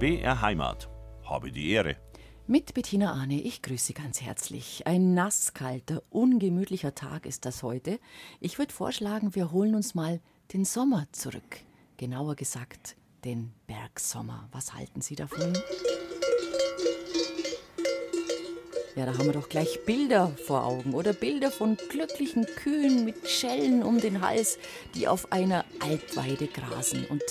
BR Heimat. Habe die Ehre. Mit Bettina Arne, ich grüße Sie ganz herzlich. Ein nasskalter, ungemütlicher Tag ist das heute. Ich würde vorschlagen, wir holen uns mal den Sommer zurück. Genauer gesagt, den Bergsommer. Was halten Sie davon? Ja, da haben wir doch gleich Bilder vor Augen oder Bilder von glücklichen Kühen mit Schellen um den Hals, die auf einer Alpweide grasen. Und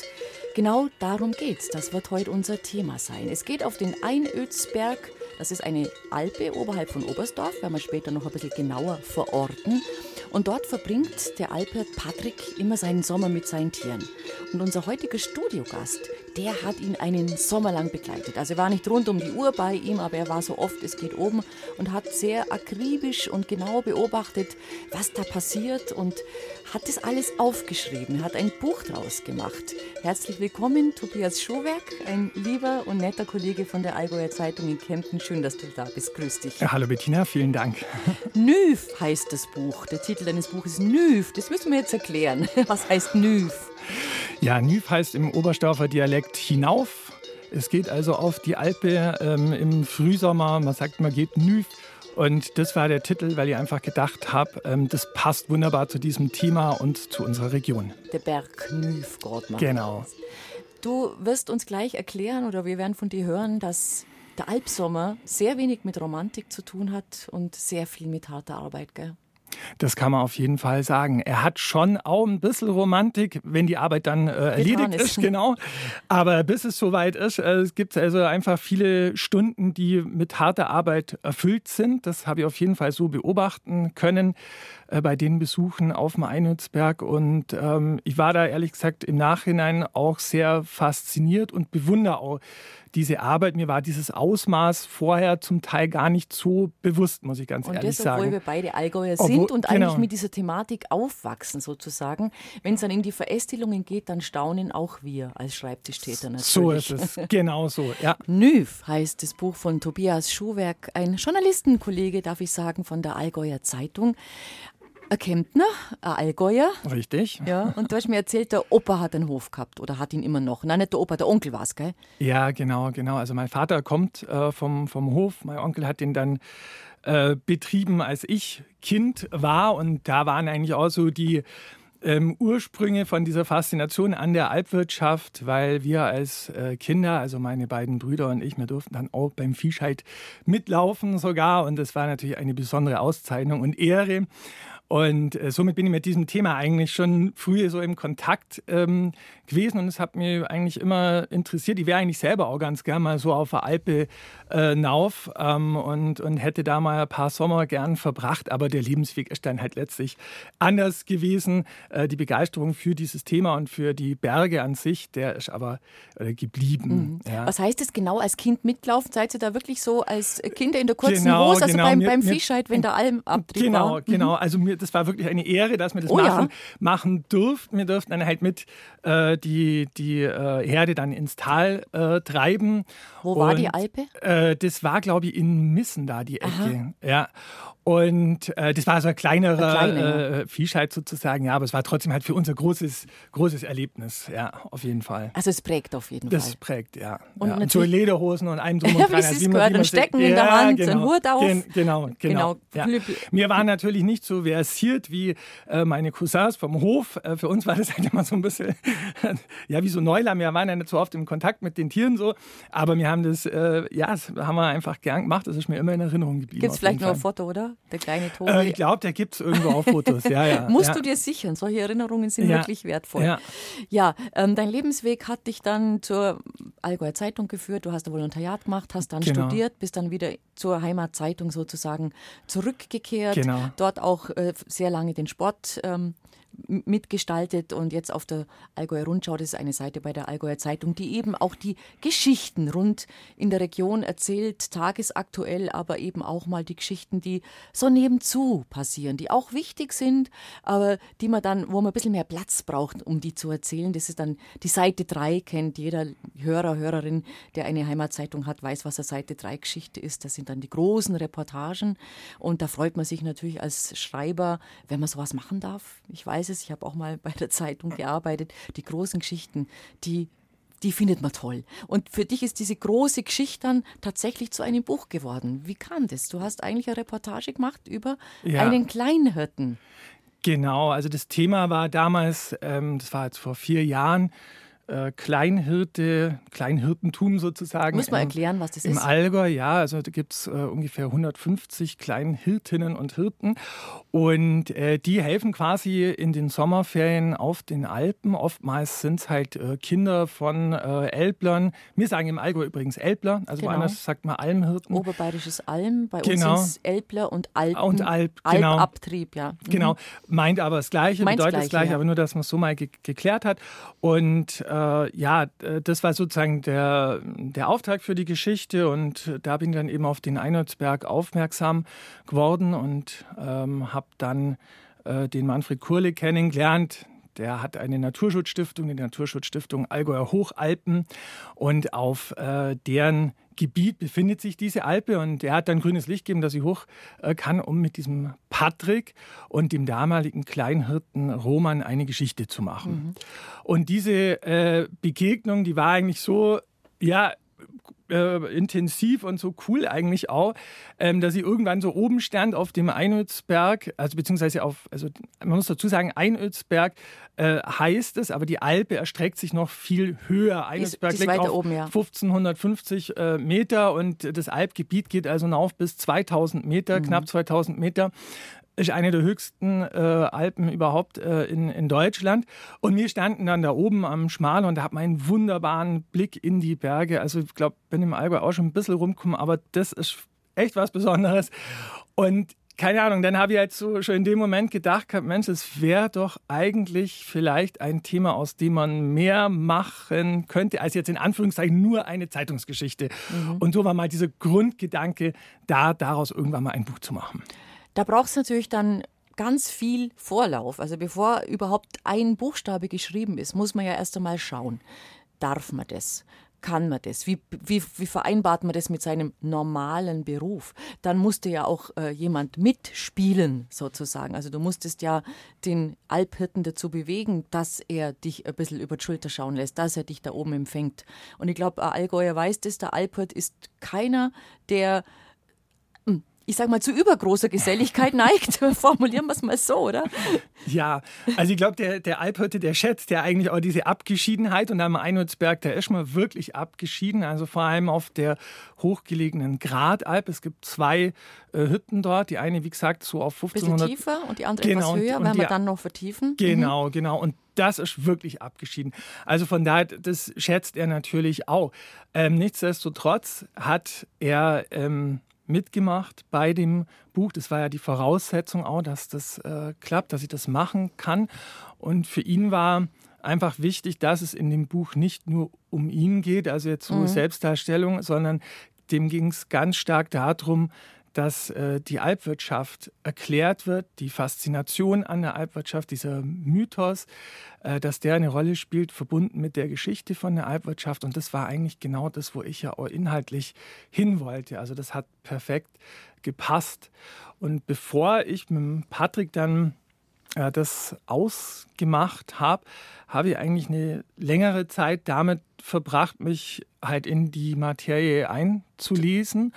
genau darum geht's. Das wird heute unser Thema sein. Es geht auf den Einödsberg. Das ist eine Alpe oberhalb von Oberstdorf, werden wir später noch ein bisschen genauer verorten. Und dort verbringt der Alper Patrick immer seinen Sommer mit seinen Tieren. Und unser heutiger Studiogast, der hat ihn einen Sommer lang begleitet. Also er war nicht rund um die Uhr bei ihm, aber er war so oft, es geht oben und hat sehr akribisch und genau beobachtet, was da passiert und hat das alles aufgeschrieben. Hat ein Buch draus gemacht. Herzlich willkommen, Tobias Schuhwerk, ein lieber und netter Kollege von der Allgäuer Zeitung in Kempten. Schön, dass du da bist. Grüß dich. Ja, hallo Bettina, vielen Dank. Nüf heißt das Buch. Der Titel deines Buches Nüf. Das müssen wir jetzt erklären. Was heißt Nüf? Ja, Nüf heißt im Oberstdorfer Dialekt hinauf. Es geht also auf die Alpe ähm, im Frühsommer. Man sagt, man geht Nüf. Und das war der Titel, weil ich einfach gedacht habe, ähm, das passt wunderbar zu diesem Thema und zu unserer Region. Der Berg Nüf, Gott Genau. Du wirst uns gleich erklären oder wir werden von dir hören, dass der Alpsommer sehr wenig mit Romantik zu tun hat und sehr viel mit harter Arbeit, gell? Das kann man auf jeden Fall sagen. Er hat schon auch ein bisschen Romantik, wenn die Arbeit dann äh, erledigt ist. ist. genau. Aber bis es soweit ist, äh, es gibt also einfach viele Stunden, die mit harter Arbeit erfüllt sind. Das habe ich auf jeden Fall so beobachten können äh, bei den Besuchen auf dem Einhützberg. Und ähm, ich war da ehrlich gesagt im Nachhinein auch sehr fasziniert und bewundere auch diese Arbeit. Mir war dieses Ausmaß vorher zum Teil gar nicht so bewusst, muss ich ganz und ehrlich das, sagen. Obwohl wir beide Allgäuer sind obwohl, und eigentlich genau. mit dieser Thematik aufwachsen sozusagen. Wenn es dann in die Verästelungen geht, dann staunen auch wir als Schreibtischtäter natürlich. So ist es, genau so, ja. Nüv heißt das Buch von Tobias Schuhwerk, ein Journalistenkollege, darf ich sagen, von der Allgäuer Zeitung. Ein Kemptner, ein Allgäuer. Richtig. Ja, und du hast mir erzählt, der Opa hat einen Hof gehabt oder hat ihn immer noch. Nein, nicht der Opa, der Onkel war es, gell? Ja, genau, genau. Also mein Vater kommt äh, vom, vom Hof. Mein Onkel hat den dann äh, betrieben, als ich Kind war. Und da waren eigentlich auch so die ähm, Ursprünge von dieser Faszination an der Alpwirtschaft, weil wir als äh, Kinder, also meine beiden Brüder und ich, wir durften dann auch beim Viehscheid mitlaufen sogar. Und das war natürlich eine besondere Auszeichnung und Ehre. Und äh, somit bin ich mit diesem Thema eigentlich schon früher so im Kontakt ähm, gewesen und es hat mich eigentlich immer interessiert. Ich wäre eigentlich selber auch ganz gern mal so auf der Alpe äh, nauf ähm, und, und hätte da mal ein paar Sommer gern verbracht, aber der Lebensweg ist dann halt letztlich anders gewesen. Äh, die Begeisterung für dieses Thema und für die Berge an sich, der ist aber äh, geblieben. Mhm. Ja. Was heißt es genau als Kind mitlaufen? Seid ihr da wirklich so als Kinder in der kurzen genau, Hose, also genau, beim, mir, beim Fischheit, wenn der Alm abtrieb Genau, war? genau. Also mir, das war wirklich eine Ehre, dass wir das oh, machen, ja. machen durften. Wir durften dann halt mit äh, die, die äh, Herde dann ins Tal äh, treiben. Wo war die Alpe? Äh, das war, glaube ich, in Missen da, die Ecke. Aha. Ja. Und äh, das war so ein kleinerer kleine, äh, Viehscheid sozusagen, ja, aber es war trotzdem halt für uns ein großes, großes Erlebnis, ja, auf jeden Fall. Also es prägt auf jeden das Fall. Das prägt, ja. Und, ja. und so Lederhosen und einem drum und dran. also gehört, man Stecken in der Hand, genau, ein Hut auf. Gen, genau, genau. genau. Ja. Mir war natürlich nicht so versiert wie äh, meine Cousins vom Hof. Äh, für uns war das halt immer so ein bisschen, ja, wie so Neuland. Wir waren ja nicht so oft im Kontakt mit den Tieren so, aber wir haben das, äh, ja, das haben wir einfach gern gemacht. Das ist mir immer in Erinnerung geblieben. Gibt es vielleicht noch ein Foto, oder? Der kleine Tobi. Äh, ich glaube, der gibt es irgendwo auf Fotos. Ja, ja, Musst ja. du dir sichern. Solche Erinnerungen sind ja. wirklich wertvoll. Ja, ja ähm, dein Lebensweg hat dich dann zur Allgäuer Zeitung geführt. Du hast ein Volontariat gemacht, hast dann genau. studiert, bist dann wieder zur Heimatzeitung sozusagen zurückgekehrt. Genau. Dort auch äh, sehr lange den Sport ähm, mitgestaltet und jetzt auf der Allgäuer Rundschau, das ist eine Seite bei der Allgäuer Zeitung, die eben auch die Geschichten rund in der Region erzählt, tagesaktuell, aber eben auch mal die Geschichten, die so nebenzu passieren, die auch wichtig sind, aber die man dann, wo man ein bisschen mehr Platz braucht, um die zu erzählen. Das ist dann die Seite 3, kennt jeder Hörer, Hörerin, der eine Heimatzeitung hat, weiß, was eine Seite 3 Geschichte ist. Das sind dann die großen Reportagen und da freut man sich natürlich als Schreiber, wenn man sowas machen darf. Ich weiß es, ich habe auch mal bei der Zeitung gearbeitet, die großen Geschichten, die die findet man toll. Und für dich ist diese große Geschichte dann tatsächlich zu einem Buch geworden. Wie kam das? Du hast eigentlich eine Reportage gemacht über ja. einen Kleinhirten. Genau, also das Thema war damals, ähm, das war jetzt vor vier Jahren, äh, Kleinhirte, Kleinhirtentum sozusagen. Muss man erklären, was das im ist? Im Allgäu, ja. Also da gibt es äh, ungefähr 150 Kleinhirtinnen und Hirten. Und äh, die helfen quasi in den Sommerferien auf den Alpen. Oftmals sind es halt äh, Kinder von äh, Elblern. Wir sagen im Allgäu übrigens Elbler, also genau. woanders sagt man Almhirten. Oberbayerisches Alm, bei genau. uns ist Elbler und Alpen. Und Alp, genau. Alpabtrieb, ja. Mhm. Genau, meint aber das Gleiche, Meint's bedeutet das Gleiche, ja. aber nur, dass man es so mal ge geklärt hat. Und äh, äh, ja, das war sozusagen der, der Auftrag für die Geschichte und da bin ich dann eben auf den Einholzberg aufmerksam geworden und ähm, habe dann äh, den Manfred Kurle kennengelernt. Der hat eine Naturschutzstiftung, die Naturschutzstiftung Allgäuer Hochalpen und auf äh, deren Gebiet befindet sich diese Alpe und er hat dann grünes Licht gegeben, dass sie hoch äh, kann, um mit diesem Patrick und dem damaligen Kleinhirten Roman eine Geschichte zu machen. Mhm. Und diese äh, Begegnung, die war eigentlich so, ja, äh, intensiv und so cool eigentlich auch, ähm, dass sie irgendwann so oben stand auf dem Einötzberg, also beziehungsweise auf, also man muss dazu sagen, Einötzberg äh, heißt es, aber die Alpe erstreckt sich noch viel höher. Einötzberg liegt auf oben, ja. 1550 äh, Meter und das Alpgebiet geht also auf bis 2000 Meter, mhm. knapp 2000 Meter ist eine der höchsten äh, Alpen überhaupt äh, in, in Deutschland. Und wir standen dann da oben am Schmal und da hat man einen wunderbaren Blick in die Berge. Also ich glaube, bin im Allgäu auch schon ein bisschen rumgekommen, aber das ist echt was Besonderes. Und keine Ahnung, dann habe ich halt so schon in dem Moment gedacht, Mensch, es wäre doch eigentlich vielleicht ein Thema, aus dem man mehr machen könnte, als jetzt in Anführungszeichen nur eine Zeitungsgeschichte. Mhm. Und so war mal dieser Grundgedanke, da daraus irgendwann mal ein Buch zu machen. Da braucht es natürlich dann ganz viel Vorlauf. Also bevor überhaupt ein Buchstabe geschrieben ist, muss man ja erst einmal schauen, darf man das? Kann man das? Wie, wie, wie vereinbart man das mit seinem normalen Beruf? Dann musste ja auch äh, jemand mitspielen, sozusagen. Also du musstest ja den Alphirten dazu bewegen, dass er dich ein bisschen über die Schulter schauen lässt, dass er dich da oben empfängt. Und ich glaube, Allgäuer weiß das, der Alphirt ist keiner, der ich sag mal, zu übergroßer Geselligkeit neigt. Formulieren wir es mal so, oder? Ja, also ich glaube, der, der Alphirte, der schätzt ja eigentlich auch diese Abgeschiedenheit und am Einholzberg, da ist man wirklich abgeschieden. Also vor allem auf der hochgelegenen Gradalp. Es gibt zwei äh, Hütten dort. Die eine, wie gesagt, so auf 1500. Bisschen tiefer und die andere genau, etwas höher, und, und werden wir dann noch vertiefen. Genau, mhm. genau. Und das ist wirklich abgeschieden. Also von daher, das schätzt er natürlich auch. Ähm, nichtsdestotrotz hat er ähm, mitgemacht bei dem Buch. Das war ja die Voraussetzung auch, dass das äh, klappt, dass ich das machen kann. Und für ihn war einfach wichtig, dass es in dem Buch nicht nur um ihn geht, also jetzt so mhm. Selbstdarstellung, sondern dem ging es ganz stark darum, dass äh, die Alpwirtschaft erklärt wird, die Faszination an der Alpwirtschaft, dieser Mythos, äh, dass der eine Rolle spielt, verbunden mit der Geschichte von der Alpwirtschaft. Und das war eigentlich genau das, wo ich ja auch inhaltlich hin wollte. Also das hat perfekt gepasst. Und bevor ich mit Patrick dann äh, das ausgemacht habe, habe ich eigentlich eine längere Zeit damit verbracht, mich halt in die Materie einzulesen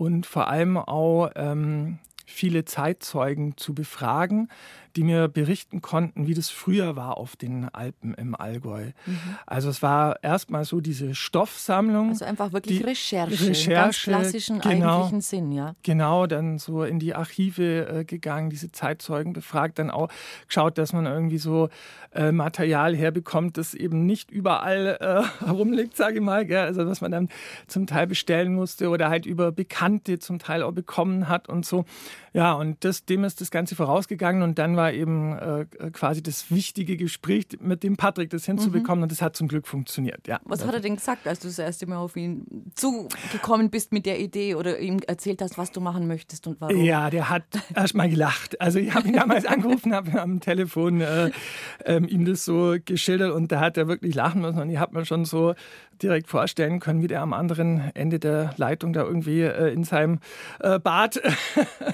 und vor allem auch ähm, viele Zeitzeugen zu befragen, die mir berichten konnten, wie das früher war auf den Alpen im Allgäu. Mhm. Also es war erstmal so diese Stoffsammlung. Also einfach wirklich Recherche, Recherche ganz klassischen genau, eigentlichen Sinn, ja. Genau, dann so in die Archive äh, gegangen, diese Zeitzeugen befragt, dann auch geschaut, dass man irgendwie so äh, Material herbekommt, das eben nicht überall äh, herumliegt, sage ich mal. Gell? Also was man dann zum Teil bestellen musste oder halt über Bekannte zum Teil auch bekommen hat und so. Ja, und das, dem ist das Ganze vorausgegangen und dann war eben äh, quasi das wichtige Gespräch mit dem Patrick, das hinzubekommen mhm. und das hat zum Glück funktioniert. Ja. Was hat er denn gesagt, als du das erste Mal auf ihn zugekommen bist mit der Idee oder ihm erzählt hast, was du machen möchtest und warum? Ja, der hat erst mal gelacht. Also ich habe ihn damals angerufen, habe am Telefon äh, äh, ihm das so geschildert und da hat er wirklich lachen müssen und ich habe mir schon so direkt vorstellen können, wie der am anderen Ende der Leitung da irgendwie äh, in seinem äh, Bad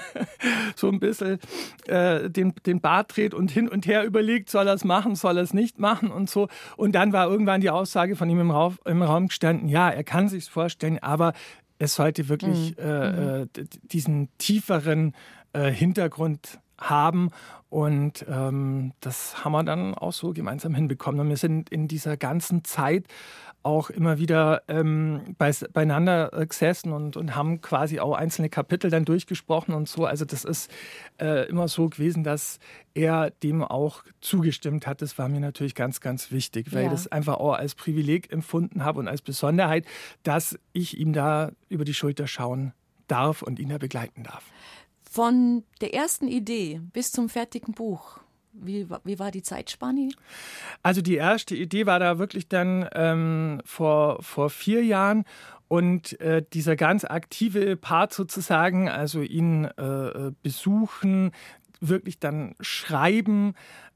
so ein bisschen äh, den, den Bart dreht und hin und her überlegt, soll er es machen, soll er es nicht machen und so. Und dann war irgendwann die Aussage von ihm im Raum, im Raum gestanden, ja, er kann sich vorstellen, aber es sollte wirklich mhm. äh, mhm. diesen tieferen äh, Hintergrund haben. Und ähm, das haben wir dann auch so gemeinsam hinbekommen. Und wir sind in dieser ganzen Zeit auch immer wieder ähm, bei, beieinander gesessen und, und haben quasi auch einzelne Kapitel dann durchgesprochen und so. Also das ist äh, immer so gewesen, dass er dem auch zugestimmt hat. Das war mir natürlich ganz, ganz wichtig, weil ja. ich das einfach auch als Privileg empfunden habe und als Besonderheit, dass ich ihm da über die Schulter schauen darf und ihn da begleiten darf. Von der ersten Idee bis zum fertigen Buch, wie, wie war die Zeitspanne? Also die erste Idee war da wirklich dann ähm, vor, vor vier Jahren und äh, dieser ganz aktive Part sozusagen, also ihn äh, äh besuchen, wirklich dann schreiben,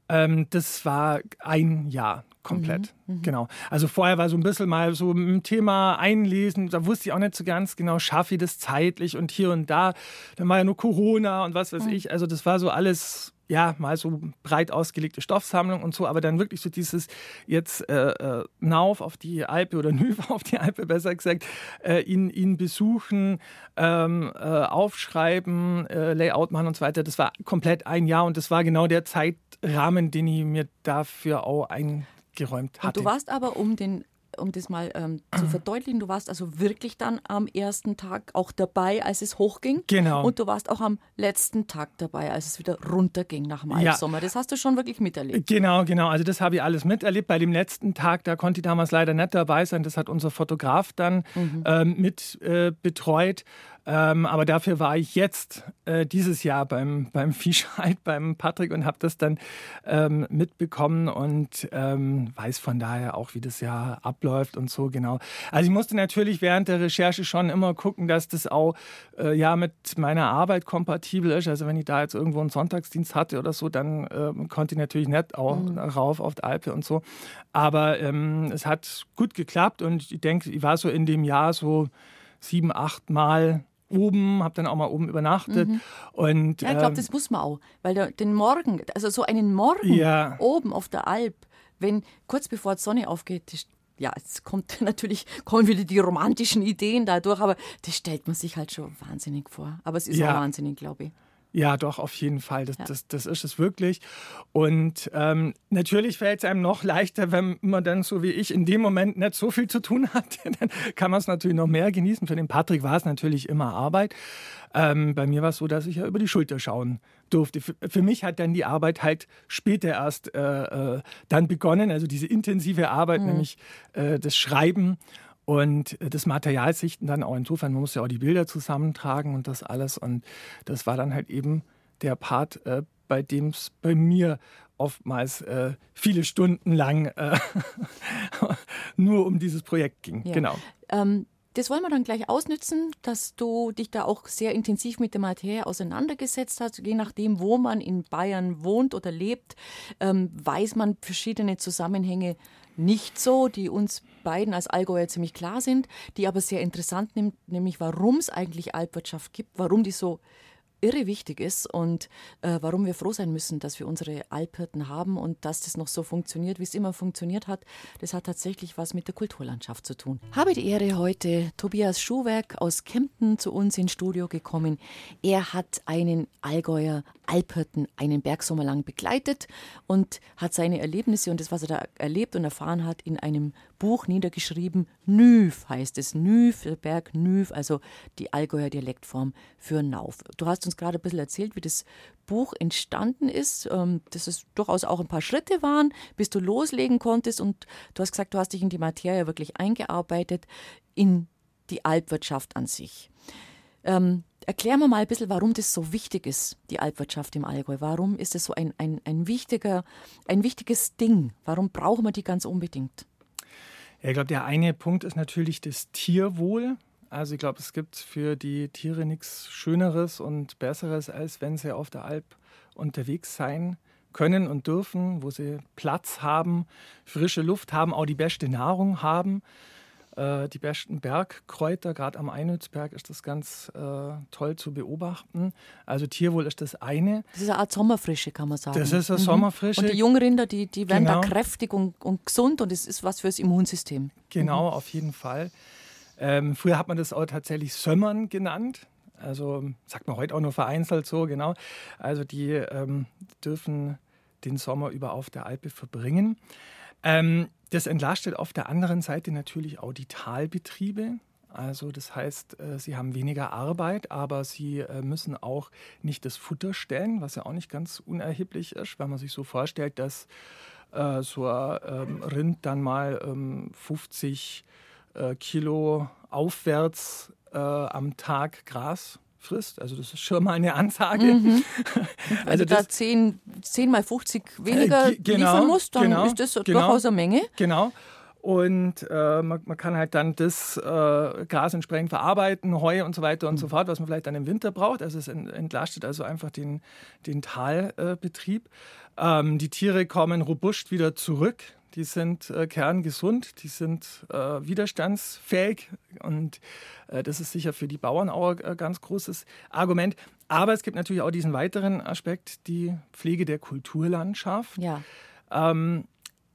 ähm, das war ein Jahr komplett. Mhm, mhm, genau. Also vorher war so ein bisschen mal so ein Thema einlesen, da wusste ich auch nicht so ganz genau, schaffe ich das zeitlich und hier und da. Dann war ja nur Corona und was weiß mhm. ich. Also das war so alles ja, mal so breit ausgelegte Stoffsammlung und so, aber dann wirklich so dieses jetzt äh, äh, Nauf auf die Alpe oder Nüv auf die Alpe, besser gesagt, äh, ihn, ihn besuchen, ähm, äh, aufschreiben, äh, Layout machen und so weiter. Das war komplett ein Jahr und das war genau der Zeitrahmen, den ich mir dafür auch eingeräumt hatte. Und du warst aber um den um das mal ähm, zu verdeutlichen, du warst also wirklich dann am ersten Tag auch dabei, als es hochging. Genau. Und du warst auch am letzten Tag dabei, als es wieder runterging nach dem. Ja. Das hast du schon wirklich miterlebt. Genau, genau. Also das habe ich alles miterlebt. Bei dem letzten Tag, da konnte ich damals leider nicht dabei sein. Das hat unser Fotograf dann mhm. ähm, mit äh, betreut. Ähm, aber dafür war ich jetzt äh, dieses Jahr beim, beim Viehscheid, beim Patrick und habe das dann ähm, mitbekommen und ähm, weiß von daher auch, wie das Jahr abläuft und so genau. Also ich musste natürlich während der Recherche schon immer gucken, dass das auch äh, ja mit meiner Arbeit kompatibel ist. Also wenn ich da jetzt irgendwo einen Sonntagsdienst hatte oder so, dann äh, konnte ich natürlich nicht auch mhm. rauf auf die Alpe und so. Aber ähm, es hat gut geklappt und ich denke, ich war so in dem Jahr so sieben, acht Mal oben, habe dann auch mal oben übernachtet. Mhm. Und, ja, ich glaube, ähm, das muss man auch, weil der, den Morgen, also so einen Morgen ja. oben auf der Alp, wenn kurz bevor die Sonne aufgeht, das, ja, es kommt natürlich, kommen wieder die romantischen Ideen dadurch, aber das stellt man sich halt schon wahnsinnig vor. Aber es ist ja. auch wahnsinnig, glaube ich. Ja, doch, auf jeden Fall. Das, ja. das, das ist es wirklich. Und ähm, natürlich fällt es einem noch leichter, wenn man dann so wie ich in dem Moment nicht so viel zu tun hat. dann kann man es natürlich noch mehr genießen. Für den Patrick war es natürlich immer Arbeit. Ähm, bei mir war es so, dass ich ja über die Schulter schauen durfte. Für, für mich hat dann die Arbeit halt später erst äh, äh, dann begonnen, also diese intensive Arbeit, mhm. nämlich äh, das Schreiben und äh, das Material sichten dann auch insofern, man muss ja auch die Bilder zusammentragen und das alles. Und das war dann halt eben der Part, äh, bei dem es bei mir oftmals äh, viele Stunden lang äh, nur um dieses Projekt ging. Ja. Genau. Ähm, das wollen wir dann gleich ausnützen, dass du dich da auch sehr intensiv mit der Materie auseinandergesetzt hast. Je nachdem, wo man in Bayern wohnt oder lebt, ähm, weiß man verschiedene Zusammenhänge nicht so, die uns beiden als Allgäuer ziemlich klar sind, die aber sehr interessant nimmt, nämlich warum es eigentlich Alpwirtschaft gibt, warum die so irre wichtig ist und äh, warum wir froh sein müssen, dass wir unsere Alphirten haben und dass das noch so funktioniert, wie es immer funktioniert hat. Das hat tatsächlich was mit der Kulturlandschaft zu tun. Habe die Ehre, heute Tobias Schuhwerk aus Kempten zu uns ins Studio gekommen. Er hat einen Allgäuer Alphirten einen Bergsommer lang begleitet und hat seine Erlebnisse und das, was er da erlebt und erfahren hat, in einem Buch niedergeschrieben. Nüv heißt es. Nüv, der Berg Nüv, also die Allgäuer Dialektform für Nauf. Du hast uns uns gerade ein bisschen erzählt, wie das Buch entstanden ist, ähm, dass es durchaus auch ein paar Schritte waren, bis du loslegen konntest. Und du hast gesagt, du hast dich in die Materie wirklich eingearbeitet, in die Alpwirtschaft an sich. Ähm, erklär mir mal ein bisschen, warum das so wichtig ist, die Alpwirtschaft im Allgäu. Warum ist es so ein, ein, ein, wichtiger, ein wichtiges Ding? Warum brauchen wir die ganz unbedingt? Ja, ich glaube, der eine Punkt ist natürlich das Tierwohl. Also ich glaube, es gibt für die Tiere nichts Schöneres und Besseres, als wenn sie auf der Alp unterwegs sein können und dürfen, wo sie Platz haben, frische Luft haben, auch die beste Nahrung haben. Äh, die besten Bergkräuter. Gerade am Einödsberg ist das ganz äh, toll zu beobachten. Also Tierwohl ist das eine. Das ist eine Art Sommerfrische, kann man sagen. Das ist eine mhm. Sommerfrische. Und die Jungrinder, die, die werden genau. da kräftig und, und gesund und es ist was fürs Immunsystem. Genau, mhm. auf jeden Fall. Ähm, früher hat man das auch tatsächlich Sömmern genannt. Also sagt man heute auch nur vereinzelt so, genau. Also die ähm, dürfen den Sommer über auf der Alpe verbringen. Ähm, das entlastet auf der anderen Seite natürlich auch die Talbetriebe. Also das heißt, äh, sie haben weniger Arbeit, aber sie äh, müssen auch nicht das Futter stellen, was ja auch nicht ganz unerheblich ist, wenn man sich so vorstellt, dass äh, so ein ähm, Rind dann mal 50 ähm, Kilo aufwärts am Tag Gras frisst. Also das ist schon mal eine Ansage. Mhm. also da 10, 10 mal 50 weniger äh, genau, liefern musst, dann genau, ist das genau, durchaus eine Menge. Genau. Und äh, man, man, kann halt dann das äh, Gras entsprechend verarbeiten, Heu und so weiter und mhm. so fort, was man vielleicht dann im Winter braucht. Also es entlastet also einfach den, den Talbetrieb. Ähm, die Tiere kommen robust wieder zurück die sind äh, kerngesund, die sind äh, widerstandsfähig und äh, das ist sicher für die Bauern auch ein äh, ganz großes Argument. Aber es gibt natürlich auch diesen weiteren Aspekt, die Pflege der Kulturlandschaft. Ja. Ähm,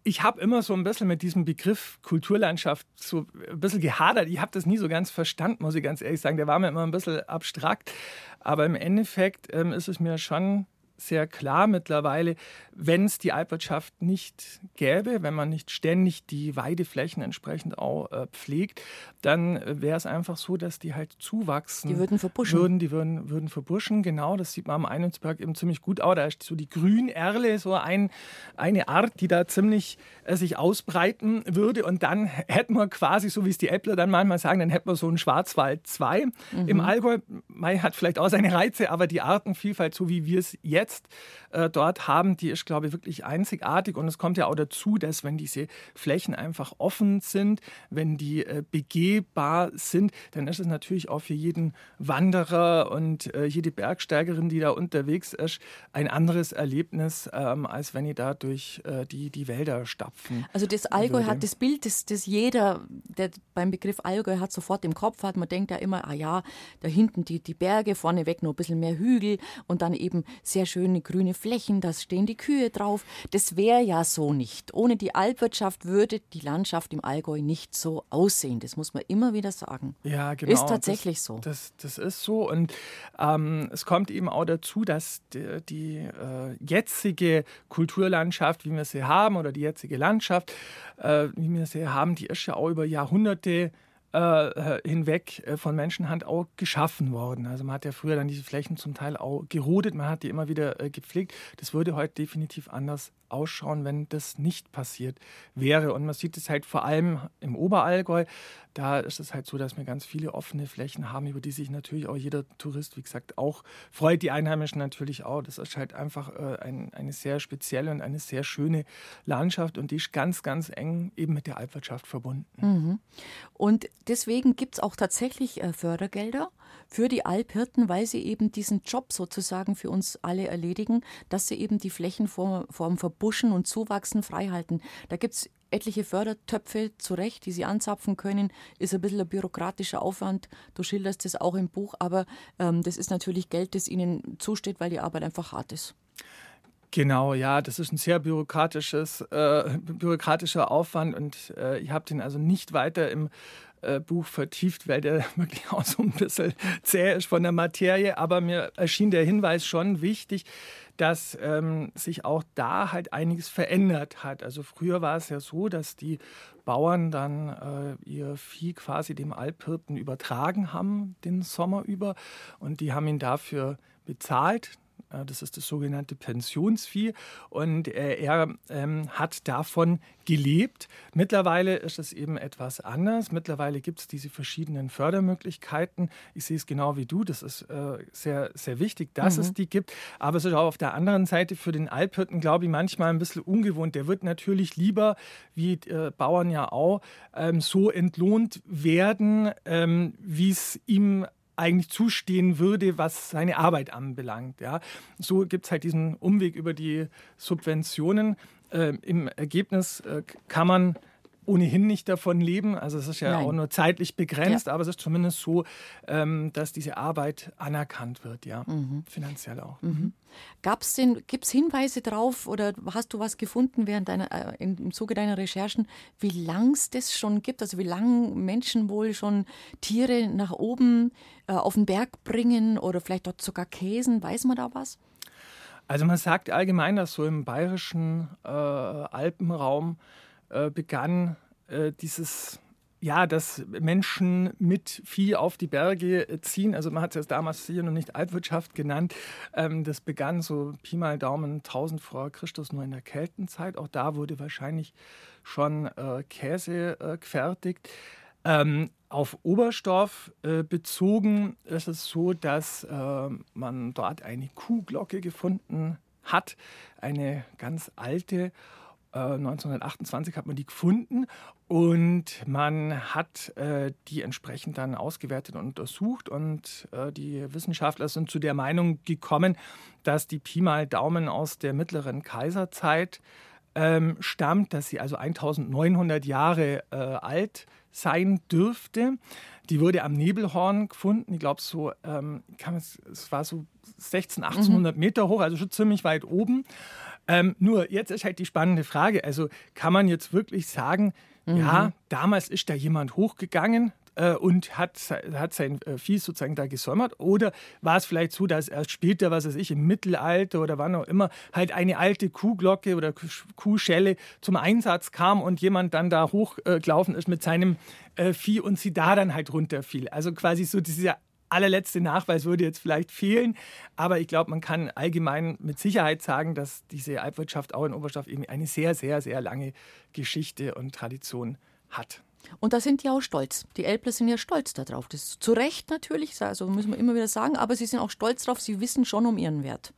ich habe immer so ein bisschen mit diesem Begriff Kulturlandschaft so ein bisschen gehadert. Ich habe das nie so ganz verstanden, muss ich ganz ehrlich sagen. Der war mir immer ein bisschen abstrakt. Aber im Endeffekt ähm, ist es mir schon sehr klar mittlerweile, wenn es die Alpwirtschaft nicht gäbe, wenn man nicht ständig die Weideflächen entsprechend auch äh, pflegt, dann wäre es einfach so, dass die halt zuwachsen. Die würden verbuschen. Würden, die würden, würden verbuschen, genau. Das sieht man am Einungsberg eben ziemlich gut aus. Da ist so die Grünerle, so ein, eine Art, die da ziemlich äh, sich ausbreiten würde. Und dann hätten wir quasi, so wie es die Äppler dann manchmal sagen, dann hätten wir so einen Schwarzwald 2 mhm. im Allgäu. Mai hat vielleicht auch seine Reize, aber die Artenvielfalt, so wie wir es jetzt jetzt äh, dort haben, die ist, glaube ich, wirklich einzigartig. Und es kommt ja auch dazu, dass wenn diese Flächen einfach offen sind, wenn die äh, begehbar sind, dann ist es natürlich auch für jeden Wanderer und äh, jede Bergsteigerin, die da unterwegs ist, ein anderes Erlebnis, ähm, als wenn ich da durch äh, die, die Wälder stapfen. Also das Allgäu würde. hat das Bild, das, das jeder, der beim Begriff Allgäu hat, sofort im Kopf hat. Man denkt ja immer, ah ja, da hinten die, die Berge, vorneweg noch ein bisschen mehr Hügel und dann eben sehr schön schöne grüne Flächen, da stehen die Kühe drauf. Das wäre ja so nicht. Ohne die Alpwirtschaft würde die Landschaft im Allgäu nicht so aussehen. Das muss man immer wieder sagen. Ja, genau. Ist tatsächlich das, so. Das, das ist so. Und ähm, es kommt eben auch dazu, dass die, die äh, jetzige Kulturlandschaft, wie wir sie haben, oder die jetzige Landschaft, äh, wie wir sie haben, die ist ja auch über Jahrhunderte äh, hinweg äh, von Menschenhand auch geschaffen worden. Also man hat ja früher dann diese Flächen zum Teil auch gerodet, man hat die immer wieder äh, gepflegt. Das würde heute definitiv anders ausschauen, wenn das nicht passiert wäre. Und man sieht es halt vor allem im Oberallgäu. Da ist es halt so, dass wir ganz viele offene Flächen haben, über die sich natürlich auch jeder Tourist, wie gesagt, auch freut. Die Einheimischen natürlich auch. Das ist halt einfach äh, ein, eine sehr spezielle und eine sehr schöne Landschaft und die ist ganz, ganz eng eben mit der Alpwirtschaft verbunden. Mhm. Und deswegen gibt es auch tatsächlich äh, Fördergelder für die Alphirten, weil sie eben diesen Job sozusagen für uns alle erledigen, dass sie eben die Flächen vorm, vorm Verbuschen und Zuwachsen freihalten. Da gibt es etliche Fördertöpfe zurecht, die sie anzapfen können. Ist ein bisschen ein bürokratischer Aufwand. Du schilderst das auch im Buch, aber ähm, das ist natürlich Geld, das ihnen zusteht, weil die Arbeit einfach hart ist. Genau, ja, das ist ein sehr bürokratisches, äh, bürokratischer Aufwand und äh, ich habe den also nicht weiter im äh, Buch vertieft, weil der wirklich auch so ein bisschen zäh ist von der Materie. Aber mir erschien der Hinweis schon wichtig, dass ähm, sich auch da halt einiges verändert hat. Also früher war es ja so, dass die Bauern dann äh, ihr Vieh quasi dem Alphirten übertragen haben, den Sommer über. Und die haben ihn dafür bezahlt. Äh, das ist das sogenannte Pensionsvieh. Und äh, er ähm, hat davon gelebt. Mittlerweile ist es eben etwas anders. Mittlerweile gibt es diese verschiedenen Fördermöglichkeiten. Ich sehe es genau wie du. Das ist äh, sehr, sehr wichtig, dass mhm. es die gibt. Aber es ist auch auf der anderen Seite für den Alphirten, glaube ich, manchmal ein bisschen ungewohnt. Der wird natürlich lieber, wie Bauern ja auch, ähm, so entlohnt werden, ähm, wie es ihm eigentlich zustehen würde, was seine Arbeit anbelangt. Ja. So gibt es halt diesen Umweg über die Subventionen. Äh, Im Ergebnis äh, kann man ohnehin nicht davon leben. Also es ist ja Nein. auch nur zeitlich begrenzt, ja. aber es ist zumindest so, ähm, dass diese Arbeit anerkannt wird, ja, mhm. finanziell auch. Mhm. Gab's denn, gibt es Hinweise darauf oder hast du was gefunden während deiner, äh, im Zuge deiner Recherchen, wie lang es das schon gibt? Also wie lange Menschen wohl schon Tiere nach oben äh, auf den Berg bringen oder vielleicht dort sogar käsen? Weiß man da was? Also man sagt allgemein, dass so im bayerischen äh, Alpenraum äh, begann äh, dieses ja, dass Menschen mit Vieh auf die Berge äh, ziehen. Also man hat es damals hier noch nicht Altwirtschaft genannt. Ähm, das begann so Pi mal Daumen 1000 vor Christus nur in der Keltenzeit. Auch da wurde wahrscheinlich schon äh, Käse äh, gefertigt. Ähm, auf Oberstdorf äh, bezogen ist es so, dass äh, man dort eine Kuhglocke gefunden hat, eine ganz alte 1928 äh, hat man die gefunden und man hat äh, die entsprechend dann ausgewertet und untersucht und äh, die Wissenschaftler sind zu der Meinung gekommen, dass die Pi mal Daumen aus der mittleren Kaiserzeit ähm, stammt, dass sie also 1900 Jahre äh, alt sein dürfte. Die wurde am Nebelhorn gefunden. Ich glaube, so, ähm, es, es war so 16, 1800 mhm. Meter hoch, also schon ziemlich weit oben. Ähm, nur jetzt ist halt die spannende Frage. Also kann man jetzt wirklich sagen, mhm. ja, damals ist da jemand hochgegangen äh, und hat, hat sein äh, Vieh sozusagen da gesäumert? Oder war es vielleicht so, dass erst später, was weiß ich, im Mittelalter oder wann auch immer, halt eine alte Kuhglocke oder Kuhschelle zum Einsatz kam und jemand dann da hochgelaufen äh, ist mit seinem Vieh und sie da dann halt runterfiel? Also quasi so dieser allerletzte Nachweis würde jetzt vielleicht fehlen, aber ich glaube, man kann allgemein mit Sicherheit sagen, dass diese Alpwirtschaft auch in Oberstoff eben eine sehr, sehr, sehr lange Geschichte und Tradition hat. Und da sind die auch stolz. Die Elbler sind ja stolz darauf. Das ist zu Recht natürlich, also müssen wir immer wieder sagen, aber sie sind auch stolz darauf, sie wissen schon um ihren Wert.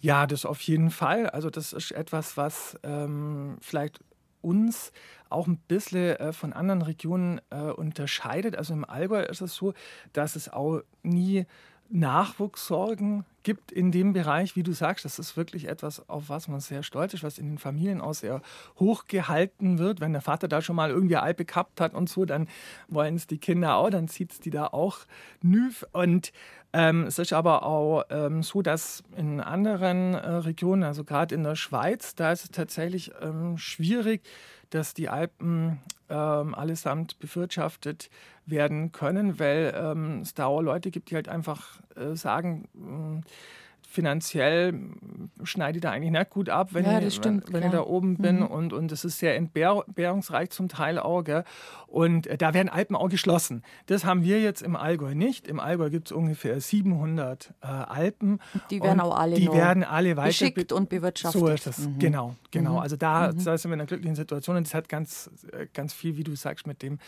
Ja, das auf jeden Fall. Also das ist etwas, was ähm, vielleicht uns auch ein bisschen äh, von anderen Regionen äh, unterscheidet. Also im Allgäu ist es so, dass es auch nie Nachwuchssorgen gibt in dem Bereich, wie du sagst, das ist wirklich etwas, auf was man sehr stolz ist, was in den Familien auch sehr hoch gehalten wird. Wenn der Vater da schon mal irgendwie Alpe gehabt hat und so, dann wollen es die Kinder auch, dann zieht es die da auch nüf. Und ähm, es ist aber auch ähm, so, dass in anderen äh, Regionen, also gerade in der Schweiz, da ist es tatsächlich ähm, schwierig, dass die Alpen ähm, allesamt bewirtschaftet werden können, weil ähm, es da Leute gibt, die halt einfach äh, sagen, äh, finanziell schneide ich da eigentlich nicht gut ab, wenn, ja, ich, stimmt, wenn ich da oben bin. Mhm. Und, und es ist sehr entbehrungsreich zum Teil auch. Gell? Und äh, da werden Alpen auch geschlossen. Das haben wir jetzt im Allgäu nicht. Im Allgäu gibt es ungefähr 700 äh, Alpen. Die werden auch alle, die werden alle weiter beschickt und bewirtschaftet. So ist das, mhm. genau. genau. Mhm. Also da, mhm. da, sind wir in einer glücklichen Situation. Und das hat ganz, äh, ganz viel, wie du sagst, mit dem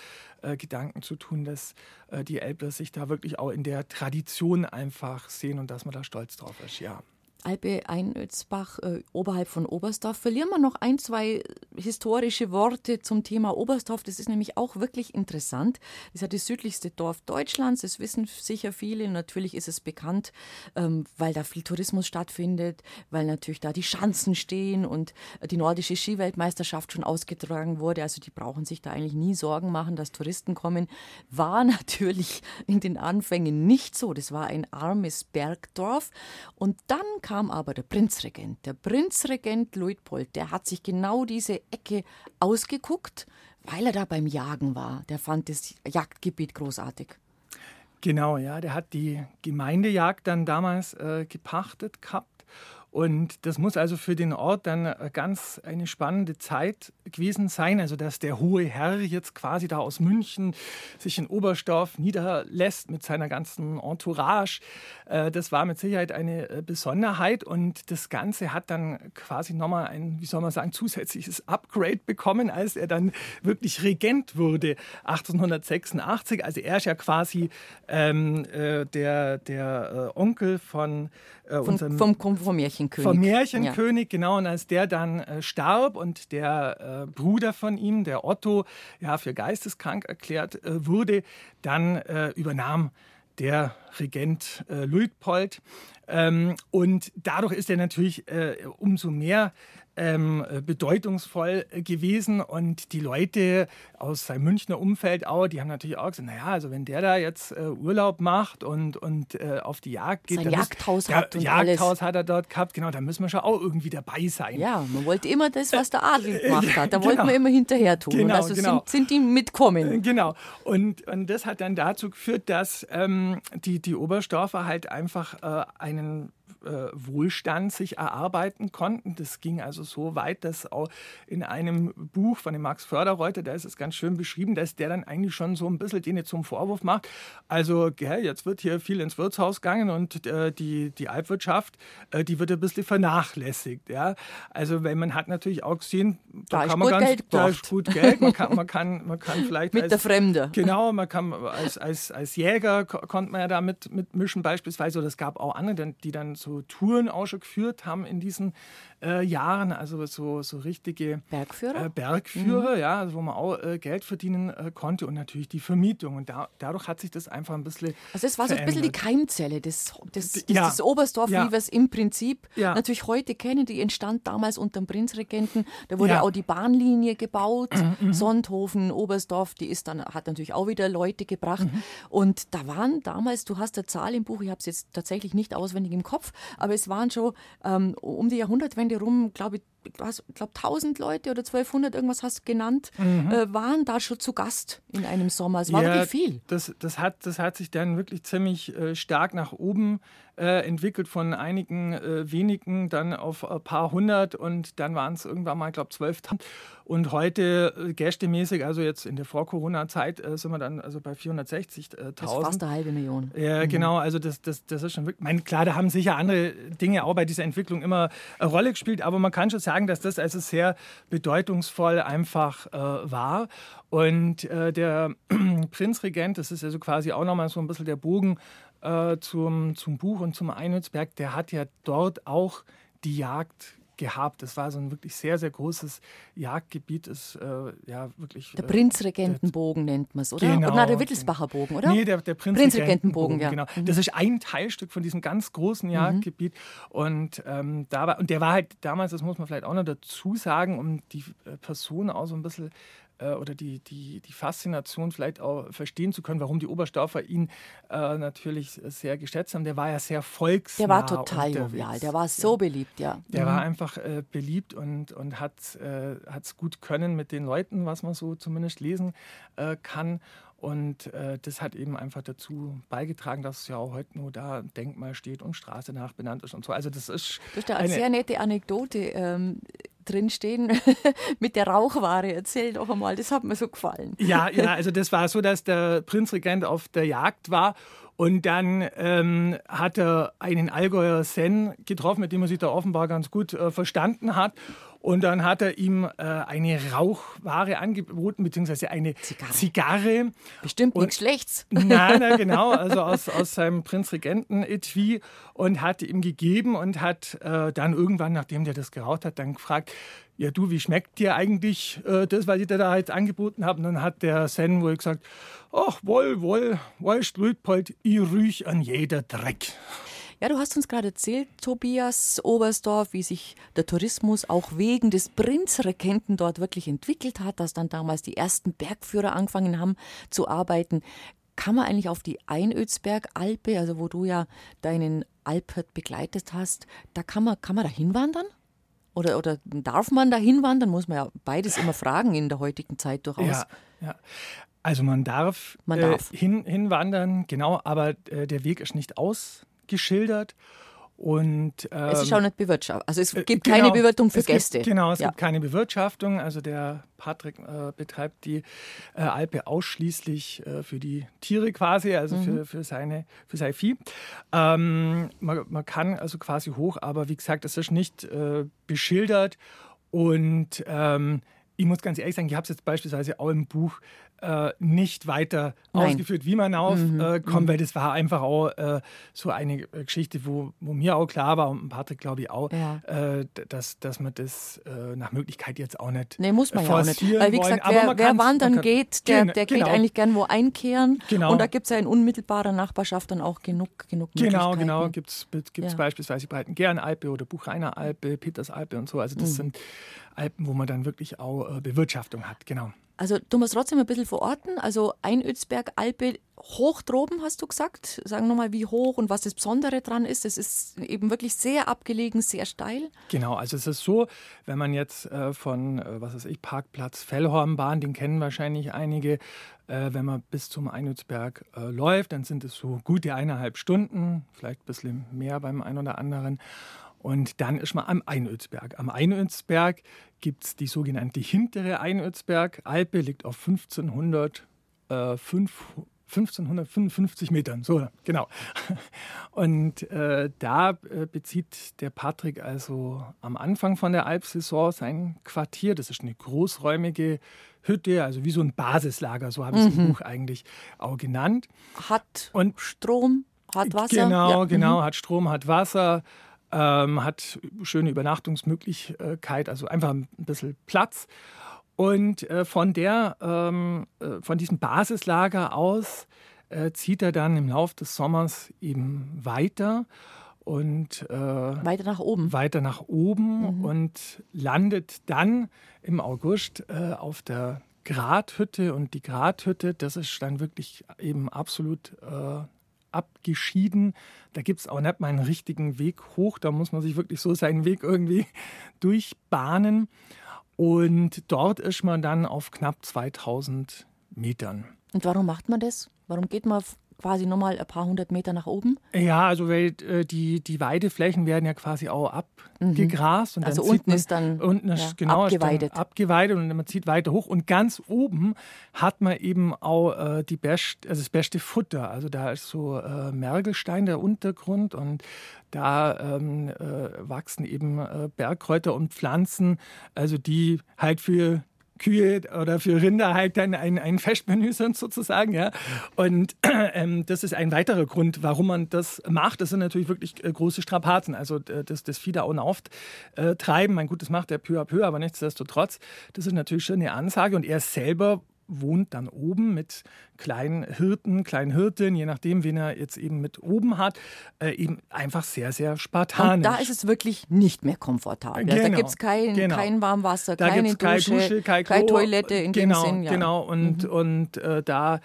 äh, Gedanken zu tun, dass äh, die Elbler sich da wirklich auch in der Tradition einfach sehen und dass man da stolz drauf ist, ja. Alpe Einötzbach äh, oberhalb von Oberstdorf. Verlieren wir noch ein, zwei historische Worte zum Thema Oberstdorf. Das ist nämlich auch wirklich interessant. Das ist ja das südlichste Dorf Deutschlands. Das wissen sicher viele. Natürlich ist es bekannt, ähm, weil da viel Tourismus stattfindet, weil natürlich da die Schanzen stehen und die nordische Skiweltmeisterschaft schon ausgetragen wurde. Also die brauchen sich da eigentlich nie Sorgen machen, dass Touristen kommen. War natürlich in den Anfängen nicht so. Das war ein armes Bergdorf. Und dann kam aber der Prinzregent. Der Prinzregent Luitpold, der hat sich genau diese Ecke ausgeguckt, weil er da beim Jagen war. Der fand das Jagdgebiet großartig. Genau, ja, der hat die Gemeindejagd dann damals äh, gepachtet gehabt und das muss also für den Ort dann äh, ganz eine spannende Zeit gewesen sein. Also, dass der hohe Herr jetzt quasi da aus München sich in Oberstdorf niederlässt mit seiner ganzen Entourage. Äh, das war mit Sicherheit eine äh, Besonderheit. Und das Ganze hat dann quasi nochmal ein, wie soll man sagen, zusätzliches Upgrade bekommen, als er dann wirklich Regent wurde 1886. Also, er ist ja quasi ähm, der, der Onkel von äh, unserem, vom, vom Märchenkönig. Vom Märchenkönig, ja. genau. Und als der dann äh, starb und der äh, Bruder von ihm, der Otto, ja, für geisteskrank erklärt äh, wurde, dann äh, übernahm der Regent äh, Luitpold. Ähm, und dadurch ist er natürlich umso mehr ähm, bedeutungsvoll gewesen und die Leute aus seinem Münchner Umfeld auch, die haben natürlich auch gesagt, naja, also wenn der da jetzt äh, Urlaub macht und, und äh, auf die Jagd geht. Sein Jagdhaus muss, hat ja, und Jagdhaus alles. hat er dort gehabt, genau, da müssen wir schon auch irgendwie dabei sein. Ja, man wollte immer das, was der Adel gemacht hat. Da wollte genau. man immer hinterher tun. Genau, also genau. sind, sind die mitkommen. Genau. Und, und das hat dann dazu geführt, dass ähm, die, die Oberstdorfer halt einfach äh, einen äh, Wohlstand sich erarbeiten konnten. Das ging also so weit, dass auch in einem Buch von dem Max Förderreuter, da ist es ganz schön beschrieben, dass der dann eigentlich schon so ein bisschen denen zum Vorwurf macht. Also, gell, jetzt wird hier viel ins Wirtshaus gegangen und äh, die, die Alpwirtschaft, äh, die wird ein bisschen vernachlässigt. Ja? Also, weil man hat natürlich auch gesehen, Da ist kann man ganz, Geld da ist gut Geld, man kann, man kann, man kann vielleicht Mit als, der Fremde. Genau, man kann als, als, als Jäger ko- konnte man ja da mit, mitmischen beispielsweise. Oder es gab auch andere, die dann so Touren auch schon geführt haben in diesen äh, Jahren. Also so, so richtige Bergführer? äh, Bergführer, ja, also wo man auch äh, Geld verdienen äh, konnte. Und natürlich die Vermietung. Und da, dadurch hat sich das einfach ein bisschen Also es war so ein bisschen die. Keimzelle des, des, des, Ja. des Oberstdorf, Ja. wie wir es im Prinzip Ja. natürlich heute kennen. Die entstand damals unter dem Prinzregenten. Da wurde. Mhm, auch die Bahnlinie gebaut. Sonthofen, Oberstdorf, die ist dann, hat natürlich auch wieder Leute gebracht. Mhm. Und da waren damals, du hast eine Zahl im Buch, ich habe es jetzt tatsächlich nicht auswendig im Kopf, aber es waren schon ähm, um die Jahrhundertwende rum, glaube ich, ich glaube 1000 Leute oder 1200, irgendwas hast du genannt, äh, waren da schon zu Gast in einem Sommer. Es war Mhm. Ja, wirklich viel. Das, das, hat, das hat sich dann wirklich ziemlich äh, stark nach oben äh, entwickelt, von einigen äh, wenigen dann auf ein paar hundert und dann waren es irgendwann mal, ich glaube, 12.000. Und heute äh, gästemäßig, also jetzt in der Vor-Corona-Zeit, äh, sind wir dann also bei 460.000. Das ist fast eine halbe Million. Ja, genau, also das, das, das ist schon wirklich. Mein, klar, da haben sicher andere Dinge auch bei dieser Entwicklung immer eine Rolle gespielt, aber man kann schon sagen, dass das also sehr bedeutungsvoll einfach äh, war. Und äh, der Prinzregent, das ist also quasi auch nochmal so ein bisschen der Bogen äh, zum, zum Buch und zum Einhützberg, der hat ja dort auch die Jagd gehabt. Das war so ein wirklich sehr, sehr großes Jagdgebiet. Ist äh, ja wirklich. Der äh, Prinzregentenbogen nennt man es, oder? Genau. Oder der Wittelsbacher Bogen, oder? Nee, der, der Prinzregentenbogen, Prinzregentenbogen, ja. genau. Mhm. Das ist ein Teilstück von diesem ganz großen Jagdgebiet. Und, ähm, da war, und der war halt damals, das muss man vielleicht auch noch dazu sagen, um die äh, Person auch so ein bisschen äh, oder die, die, die Faszination vielleicht auch verstehen zu können, warum die Oberstdorfer ihn äh, natürlich sehr geschätzt haben. Der war ja sehr volksnah Der war total jovial, der war so beliebt, ja. Der war einfach äh, beliebt und, und hat es gut können mit den Leuten, was man so zumindest lesen äh, kann. Und äh, das hat eben einfach dazu beigetragen, dass ja auch heute nur da Denkmal steht und Straße nach benannt ist und so. Also das ist Da ist da eine sehr nette Anekdote ähm, drinstehen mit der Rauchware. Erzähl doch einmal, das hat mir so gefallen. Ja, ja, also das war so, dass der Prinzregent auf der Jagd war und dann ähm, hat er einen Allgäuer Sen getroffen, mit dem er sich da offenbar ganz gut äh, verstanden hat. Und dann hat er ihm äh, eine Rauchware angeboten, beziehungsweise eine Zigarre. Zigarre. Bestimmt Und- nichts Schlechtes. Nein, nein, genau, also aus, aus seinem Prinzregenten-Etui und hat ihm gegeben und hat äh, dann irgendwann, nachdem der das geraucht hat, dann gefragt, ja du, wie schmeckt dir eigentlich äh, das, was ich dir da jetzt angeboten habe? Und dann hat der Sen wohl gesagt, ach, wohl, wohl, wohl, Strütpold, ich rüch an jeder Dreck. Ja, du hast uns gerade erzählt, Tobias Oberstdorf, wie sich der Tourismus auch wegen des Prinzregenten dort wirklich entwickelt hat, dass dann damals die ersten Bergführer angefangen haben zu arbeiten. Kann man eigentlich auf die Einödsbergalpe, also wo du ja deinen Alpert begleitet hast, da kann man, kann man da hinwandern? Oder, oder darf man da hinwandern? Muss man ja beides immer fragen in der heutigen Zeit durchaus. Ja, ja. Also man darf, Man darf. Äh, hin, hinwandern, genau, aber äh, der Weg ist nicht ausgeschildert. Und, ähm, Es ist auch nicht bewirtschaftet. Also es Äh, gibt genau, keine Bewirtung für es gibt- Gäste. Genau, es Ja. gibt keine Bewirtschaftung. Also der Patrick äh, betreibt die äh, Alpe ausschließlich äh, für die Tiere quasi, also Mhm. für, für, seine, für sein Vieh. Ähm, man, man kann also quasi hoch, aber wie gesagt, es ist nicht äh, beschildert und ähm, ich muss ganz ehrlich sagen, ich habe es jetzt beispielsweise auch im Buch äh, nicht weiter Nein. ausgeführt, wie man aufkommt, mhm. äh, mhm. weil das war einfach auch äh, so eine äh, Geschichte, wo, wo, mir auch klar war und Patrick glaube ich auch, ja. Äh, dass, dass man das äh, nach Möglichkeit jetzt auch nicht Nee, muss man ja auch nicht. Weil wie gesagt, wer, wer wandern kann, geht, der, der genau. geht eigentlich gern wo einkehren. Genau. Und da gibt es ja in unmittelbarer Nachbarschaft dann auch genug, genug Genau, genau. Gibt es ja. beispielsweise Breitengern-Alpe oder Buchreiner Alpe, Petersalpe und so. Also das mhm. sind Alpen, wo man dann wirklich auch Bewirtschaftung hat, genau. Also du musst trotzdem ein bisschen verorten. Also Einödsberg, Alpe, hoch droben, hast du gesagt. Sagen wir mal, wie hoch und was das Besondere dran ist. Es ist eben wirklich sehr abgelegen, sehr steil. Genau, also es ist so, wenn man jetzt äh, von, äh, was weiß ich, Parkplatz Fellhornbahn, den kennen wahrscheinlich einige, äh, wenn man bis zum Einödsberg läuft, dann sind es so gute eineinhalb Stunden, vielleicht ein bisschen mehr beim einen oder anderen. Und dann ist man am Einödsberg. Am Einödsberg gibt es die sogenannte hintere Einödsberg-Alpe, liegt auf 1500, äh, 1555 Metern. So, genau. Und äh, da äh, bezieht der Patrick also am Anfang von der Alpsaison sein Quartier. Das ist eine großräumige Hütte, also wie so ein Basislager, so habe ich es mhm. im Buch eigentlich auch genannt. Hat und Strom, hat Wasser. Genau, ja. genau, mhm. hat Strom, hat Wasser, ähm, hat schöne Übernachtungsmöglichkeit, also einfach ein bisschen Platz. Und äh, von, der, ähm, äh, von diesem Basislager aus äh, zieht er dann im Laufe des Sommers eben weiter und äh, weiter nach oben. Weiter nach oben mhm. und landet dann im August äh, auf der Grathütte. Und die Grathütte, das ist dann wirklich eben absolut äh, abgeschieden. Da gibt es auch nicht mal einen richtigen Weg hoch. Da muss man sich wirklich so seinen Weg irgendwie durchbahnen. Und dort ist man dann auf knapp 2000 Metern. Und warum macht man das? Warum geht man quasi nochmal ein paar hundert Meter nach oben? Ja, also weil äh, die, die Weideflächen werden ja quasi auch abgegrast. Mhm. Und also unten man, ist dann unten ist, ja, genau, abgeweidet. Dann abgeweidet und man zieht weiter hoch. Und ganz oben hat man eben auch äh, die best, also das beste Futter. Also da ist so äh, Mergelstein der Untergrund und da ähm, äh, wachsen eben äh, Bergkräuter und Pflanzen, also die halt für Kühe oder für Rinder halt dann ein, ein Festmenü sind sozusagen. Ja. Und ähm, das ist ein weiterer Grund, warum man das macht. Das sind natürlich wirklich äh, große Strapazen. Also äh, das, das Vieh da ohne auftreiben. Mein gut, das macht der peu à peu, aber nichtsdestotrotz, das ist natürlich schon eine Ansage. Und er selber wohnt dann oben mit kleinen Hirten, kleinen Hirten, je nachdem, wen er jetzt eben mit oben hat, äh, eben einfach sehr, sehr spartanisch. Und da ist es wirklich nicht mehr komfortabel. Genau, da gibt es kein, genau. kein Warmwasser, da keine Dusche, keine, Dusche, kein keine Toilette in genau, dem Sinn. Ja. Genau, und, mhm. und äh, da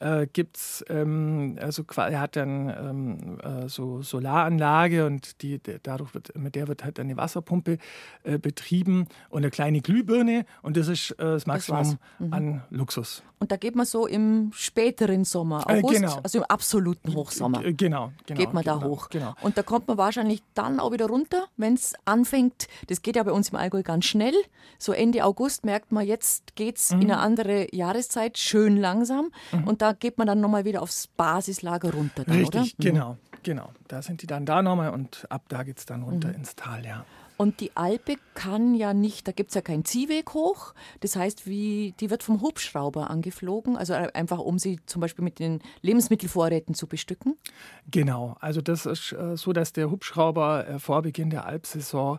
äh, gibt es, ähm, also er hat dann ähm, äh, so Solaranlage und die, dadurch wird, mit der wird halt eine Wasserpumpe äh, betrieben und eine kleine Glühbirne und das ist äh, das Maximum das mhm. an Luxus. Und da geht man so im späteren Sommer, äh, August, genau. also im absoluten Hochsommer. Äh, genau, genau. Geht man da genau, hoch. Genau. Und da kommt man wahrscheinlich dann auch wieder runter, wenn es anfängt. Das geht ja bei uns im Allgäu ganz schnell. So Ende August merkt man, jetzt geht es mhm. in eine andere Jahreszeit, schön langsam. Mhm. Und da geht man dann nochmal wieder aufs Basislager runter. Dann, Richtig, oder? Mhm. genau, genau. Da sind die dann da nochmal und ab da geht es dann runter mhm. ins Tal, ja. Und die Alpe kann ja nicht, da gibt es ja keinen Ziehweg hoch. Das heißt, wie, die wird vom Hubschrauber angeflogen, also einfach um sie zum Beispiel mit den Lebensmittelvorräten zu bestücken? Genau, also das ist äh, so, dass der Hubschrauber äh, vor Beginn der Alpsaison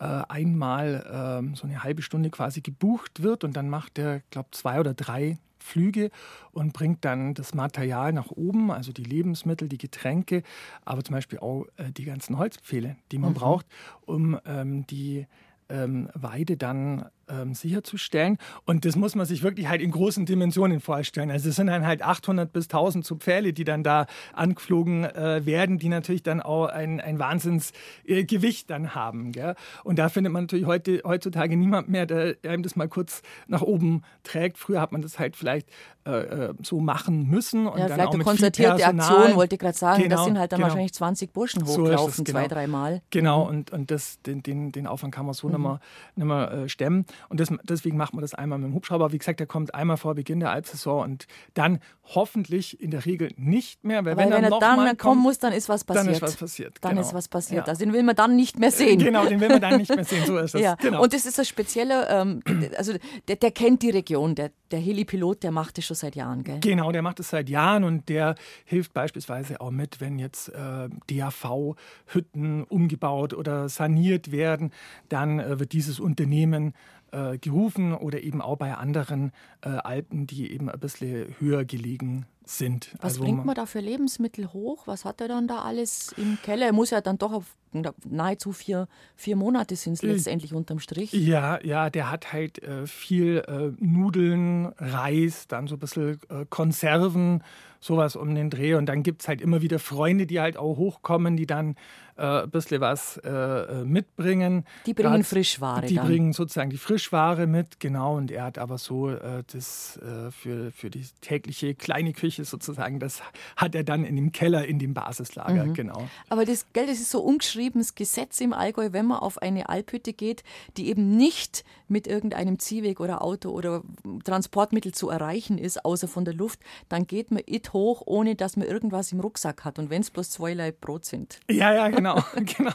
äh, einmal ähm, so eine halbe Stunde quasi gebucht wird und dann macht er, glaube zwei oder drei Flüge und bringt dann das Material nach oben, also die Lebensmittel, die Getränke, aber zum Beispiel auch äh, die ganzen Holzpfähle, die man mhm. braucht, um ähm, die ähm, Weide dann ähm, sicherzustellen. Und das muss man sich wirklich halt in großen Dimensionen vorstellen. Also es sind dann halt 800 bis 1000 so Pfähle, die dann da angeflogen äh, werden, die natürlich dann auch ein, ein Wahnsinnsgewicht äh, dann haben. Gell? Und da findet man natürlich heute, heutzutage niemand mehr, der einem das mal kurz nach oben trägt. Früher hat man das halt vielleicht äh, äh so machen müssen. Und ja, dann vielleicht auch eine konzertierte Aktion, wollte ich gerade sagen. Genau, das sind halt dann genau. wahrscheinlich 20 Burschen hochlaufen, so genau. zwei, dreimal. Genau, mhm. und, und das, den, den, den Aufwand kann man so mhm. nicht mehr, nicht mehr äh, stemmen. Und das, deswegen macht man das einmal mit dem Hubschrauber. Wie gesagt, der kommt einmal vor Beginn der Alpsaison und dann hoffentlich in der Regel nicht mehr. Weil, weil wenn, er dann kommen kommt, muss, dann ist was passiert. Dann ist was passiert. Dann genau. ist was passiert. Ja. Also den will man dann nicht mehr sehen. Genau, den will man dann nicht mehr sehen. So ist es. Ja. Genau. Und das ist das Spezielle, ähm, also der, der, kennt die Region, der, der Helipilot, der macht das schon seit Jahren, gell? Genau, der macht es seit Jahren und der hilft beispielsweise auch mit, wenn jetzt äh, DAV-Hütten umgebaut oder saniert werden, dann äh, wird dieses Unternehmen äh, gerufen oder eben auch bei anderen äh, Alpen, die eben ein bisschen höher gelegen sind. Was also bringt man da für Lebensmittel hoch? Was hat er dann da alles im Keller? Er muss ja dann doch auf nahezu vier, vier Monate sind es äh, letztendlich unterm Strich. Ja, ja, der hat halt äh, viel äh, Nudeln, Reis, dann so ein bisschen äh, Konserven, sowas um den Dreh. Und dann gibt es halt immer wieder Freunde, die halt auch hochkommen, die dann äh, ein bisschen was äh, äh mitbringen. Die bringen Grad, Frischware. Die dann. bringen sozusagen die Frischware mit, genau. Und er hat aber so äh, das äh, für, für die tägliche kleine Küche sozusagen, das hat er dann in dem Keller, in dem Basislager, mhm. genau. Aber das Geld, das ist so ungeschriebenes Gesetz im Allgäu, wenn man auf eine Alphütte geht, die eben nicht mit irgendeinem Ziehweg oder Auto oder Transportmittel zu erreichen ist, außer von der Luft, dann geht man it hoch, ohne dass man irgendwas im Rucksack hat. Und wenn es bloß zwei Leib Brot sind. Ja, ja, genau. genau.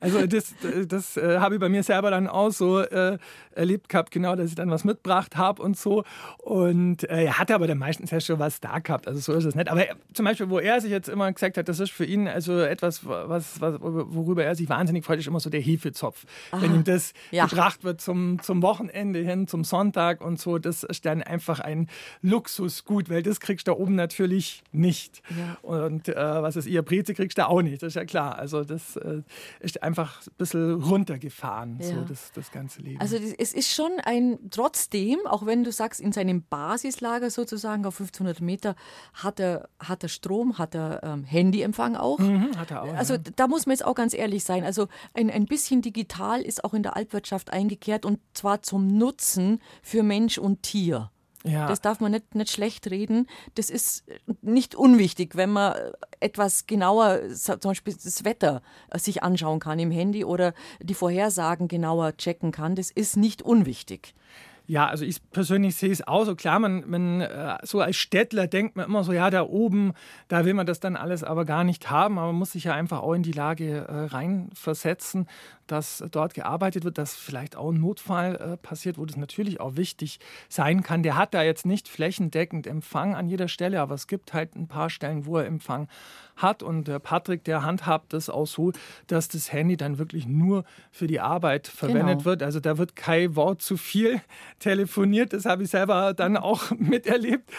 Also das, das äh, habe ich bei mir selber dann auch so äh, erlebt gehabt, genau, dass ich dann was mitgebracht habe und so. Und äh, er hatte aber dann meistens ja schon was da gehabt. Also so ist es nicht. Aber zum Beispiel, wo er sich jetzt immer gesagt hat, das ist für ihn also etwas, was, was, worüber er sich wahnsinnig freut, ist immer so der Hefezopf. Aha. Wenn ihm das ja. gebracht wird zum, zum Wochenende hin, zum Sonntag und so, das ist dann einfach ein Luxusgut, weil das kriegst du da oben natürlich nicht. Ja. Und äh, was ist ihr Breze kriegst du auch nicht, das ist ja klar. Also das äh, ist einfach ein bisschen runtergefahren, ja. so das, das ganze Leben. Also es ist schon ein, trotzdem, auch wenn du sagst, in seinem Basislager sozusagen auf 1500 Meter hat er, hat er Strom, hat er ähm, Handyempfang auch. Mhm, hat er auch. Also ja. da muss man jetzt auch ganz ehrlich sein. Also ein, ein bisschen digital ist auch in der Alpwirtschaft eingekehrt und zwar zum Nutzen für Mensch und Tier. Ja. Das darf man nicht, nicht schlecht reden. Das ist nicht unwichtig, wenn man etwas genauer, zum Beispiel das Wetter äh, sich anschauen kann im Handy oder die Vorhersagen genauer checken kann. Das ist nicht unwichtig. Ja, also ich persönlich sehe es auch so. Klar, man, man äh, so als Städtler denkt man immer so, ja, da oben, da will man das dann alles aber gar nicht haben. Aber man muss sich ja einfach auch in die Lage äh, reinversetzen dass dort gearbeitet wird, dass vielleicht auch ein Notfall äh, passiert, wo das natürlich auch wichtig sein kann. Der hat da jetzt nicht flächendeckend Empfang an jeder Stelle, aber es gibt halt ein paar Stellen, wo er Empfang hat. Und der Patrick, der handhabt das auch so, dass das Handy dann wirklich nur für die Arbeit verwendet genau. wird. Also da wird kein Wort zu viel telefoniert. Das habe ich selber dann auch miterlebt.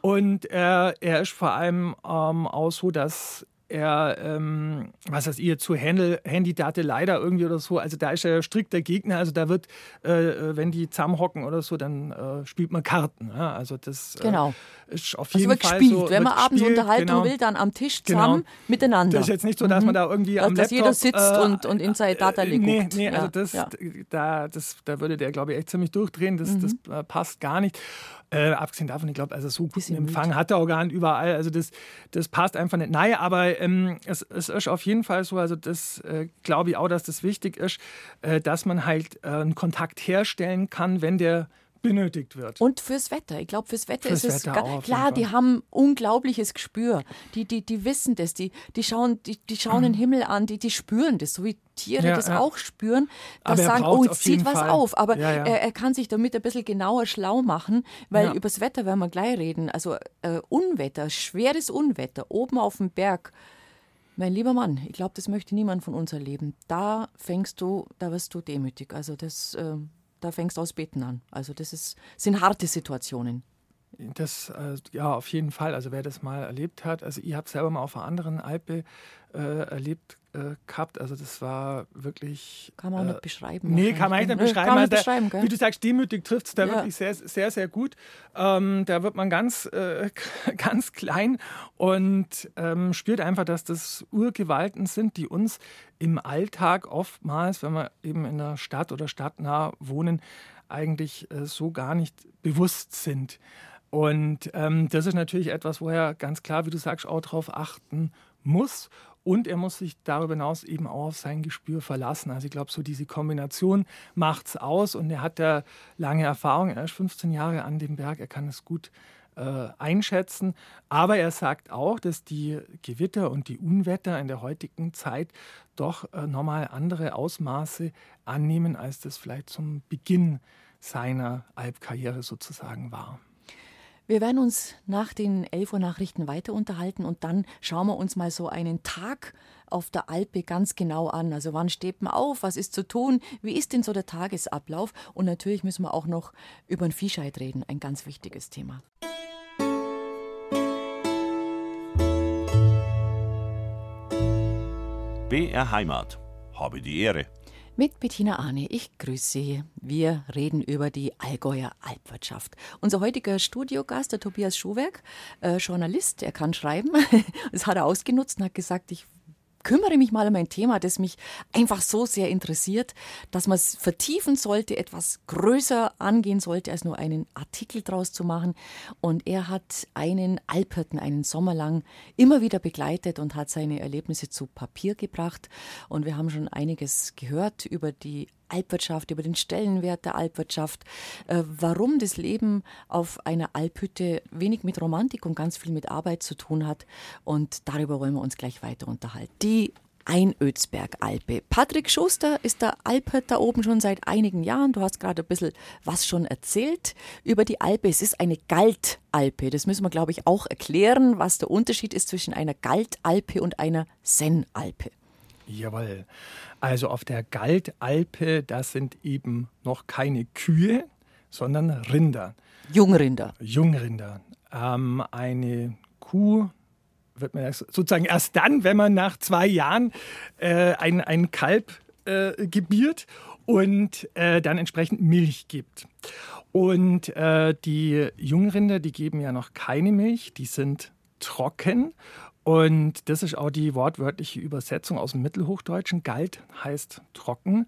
Und er, er ist vor allem ähm, auch so, dass er, ähm, was heißt ihr, zu Handydate leider irgendwie oder so. Also da ist er strikter Gegner. Also da wird, äh, äh, wenn die zusammenhocken oder so, dann äh, spielt man Karten. Ja? Also das äh, genau. ist auf also jeden wird Fall gespielt. so. Wenn man abends gespielt, Unterhaltung genau. will, dann am Tisch zusammen genau. miteinander. Das ist jetzt nicht so, dass mhm. man da irgendwie am dass Laptop... jeder sitzt und, und in seine Data äh, Nee, nee, also das, ja. da, das, da würde der, glaube ich, echt ziemlich durchdrehen. Das, mhm. das äh, passt gar nicht. Äh, abgesehen davon, ich glaube, also so guten Empfang müde. hat er gar nicht überall. Also das, das passt einfach nicht. Naja, aber ähm, es, es, ist auf jeden Fall so, also das äh, glaube ich auch, dass das wichtig ist, äh, dass man halt äh, einen Kontakt herstellen kann, wenn der benötigt wird. Und fürs Wetter. Ich glaube, fürs Wetter fürs ist Wetter es auch, klar, die haben unglaubliches Gespür. Die, die, die wissen das, die, die schauen, die, die schauen den Himmel an, die, die spüren das, so wie Tiere ja, das ja. auch spüren, dass sagen, oh, jetzt zieht was Fall. auf. Aber ja, er, er, kann sich damit ein bisschen genauer schlau machen, weil über das Wetter werden wir gleich reden. Also äh, Unwetter, schweres Unwetter, oben auf dem Berg. Mein lieber Mann, ich glaube, das möchte niemand von uns erleben. Da fängst du, da wirst du demütig. Also das, äh, da fängst du aus Beten an. Also das ist, sind harte Situationen. Das, äh, ja, auf jeden Fall. Also wer das mal erlebt hat, also ich habe selber mal auf einer anderen Alpe äh, erlebt äh, gehabt. Also das war wirklich. Kann man auch nicht beschreiben. Nee, kann man nicht beschreiben. Kann man nicht beschreiben der, wie du sagst, demütig trifft es da ja. wirklich sehr, sehr, sehr gut. Ähm, da wird man ganz, äh, ganz klein und ähm, spürt einfach, dass das Urgewalten sind, die uns im Alltag oftmals, wenn wir eben in der Stadt oder stadtnah wohnen, eigentlich äh, so gar nicht bewusst sind. Und ähm, das ist natürlich etwas, wo er ganz klar, wie du sagst, auch darauf achten muss und er muss sich darüber hinaus eben auch auf sein Gespür verlassen. Also ich glaube, so diese Kombination macht es aus und er hat da lange Erfahrung, er ist 15 Jahre an dem Berg, er kann es gut äh, einschätzen. Aber er sagt auch, dass die Gewitter und die Unwetter in der heutigen Zeit doch äh, nochmal andere Ausmaße annehmen, als das vielleicht zum Beginn seiner Alpkarriere sozusagen war. Wir werden uns nach den 11 Uhr Nachrichten weiter unterhalten und dann schauen wir uns mal so einen Tag auf der Alpe ganz genau an. Also wann steht man auf, was ist zu tun, wie ist denn so der Tagesablauf und natürlich müssen wir auch noch über den Viehscheid reden, ein ganz wichtiges Thema. BR Heimat. Habe die Ehre. Mit Bettina Arne, ich grüße Sie. Wir reden über die Allgäuer Alpwirtschaft. Unser heutiger Studiogast, der Tobias Schuhwerk, äh, Journalist, er kann schreiben. Das hat er ausgenutzt und hat gesagt, ich kümmere mich mal um ein Thema, das mich einfach so sehr interessiert, dass man es vertiefen sollte, etwas größer angehen sollte, als nur einen Artikel draus zu machen. Und er hat einen Alphirten einen Sommer lang immer wieder begleitet und hat seine Erlebnisse zu Papier gebracht. Und wir haben schon einiges gehört über die Alpwirtschaft, über den Stellenwert der Alpwirtschaft, äh, warum das Leben auf einer Alphütte wenig mit Romantik und ganz viel mit Arbeit zu tun hat. Und darüber wollen wir uns gleich weiter unterhalten. Die Einödsberg-Alpe. Patrick Schuster ist der Alphütter oben schon seit einigen Jahren. Du hast gerade ein bisschen was schon erzählt über die Alpe. Es ist eine Galtalpe. Das müssen wir, glaube ich, auch erklären, was der Unterschied ist zwischen einer Galtalpe und einer Sennalpe. Jawohl. Also auf der Galtalpe, das sind eben noch keine Kühe, sondern Rinder. Jungrinder. Jungrinder. Ähm, eine Kuh wird man sozusagen erst dann, wenn man nach zwei Jahren äh, ein, ein Kalb äh, gebiert und äh, dann entsprechend Milch gibt. Und äh, die Jungrinder, die geben ja noch keine Milch, die sind trocken und das ist auch die wortwörtliche Übersetzung aus dem Mittelhochdeutschen. Galt heißt trocken.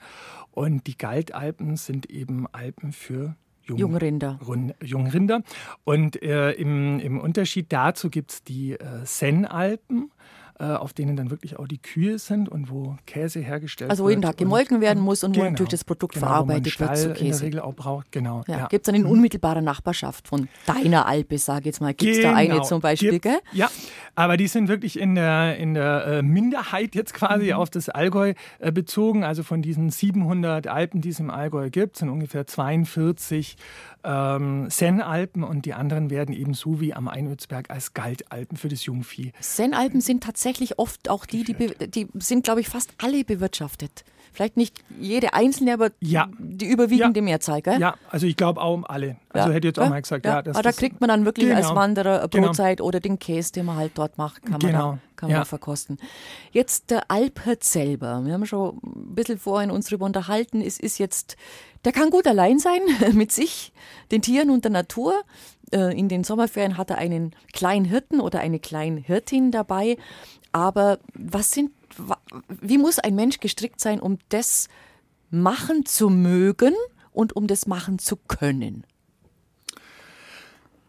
Und die Galtalpen sind eben Alpen für Jung, Jungrinder. Jungrinder. Und äh, im, im, Unterschied dazu gibt es die äh, Sennalpen. Äh, auf denen dann wirklich auch die Kühe sind und wo Käse hergestellt also wird. Also jeden Tag gemolken werden muss und genau, wo natürlich das Produkt genau, verarbeitet wird zu Käse. in der Regel auch braucht, genau. Ja, ja. Gibt es dann in mhm. unmittelbarer Nachbarschaft von deiner Alpe, sage ich jetzt mal, gibt es genau. da eine zum Beispiel, Gibt, gell? Ja, aber die sind wirklich in der, in der äh, Minderheit jetzt quasi mhm. auf das Allgäu äh, bezogen. Also von diesen 700 Alpen, die es im Allgäu gibt, sind ungefähr 42 ähm, Sennalpen und die anderen werden eben so wie am Einödsberg als Galtalpen für das Jungvieh. Sennalpen sind tatsächlich oft auch die, die, die sind, glaube ich, fast alle bewirtschaftet. Vielleicht nicht jede einzelne, aber ja. die überwiegende ja. Mehrzahl, gell? Ja, also ich glaube auch um alle. Also ja. hätte ich jetzt auch mal gesagt, ja. aber da kriegt man dann wirklich genau. als Wanderer eine genau. Brotzeit genau. oder den Käse, den man halt dort macht, kann man, genau. da, kann man verkosten. Jetzt der Alpert selber. Wir haben schon ein bisschen vorhin uns darüber unterhalten. Es ist jetzt, der kann gut allein sein mit sich, den Tieren und der Natur. Äh, in den Sommerferien hat er einen kleinen Hirten oder eine kleine Hirtin dabei. Aber was sind wie muss ein Mensch gestrickt sein, um das machen zu mögen und um das machen zu können?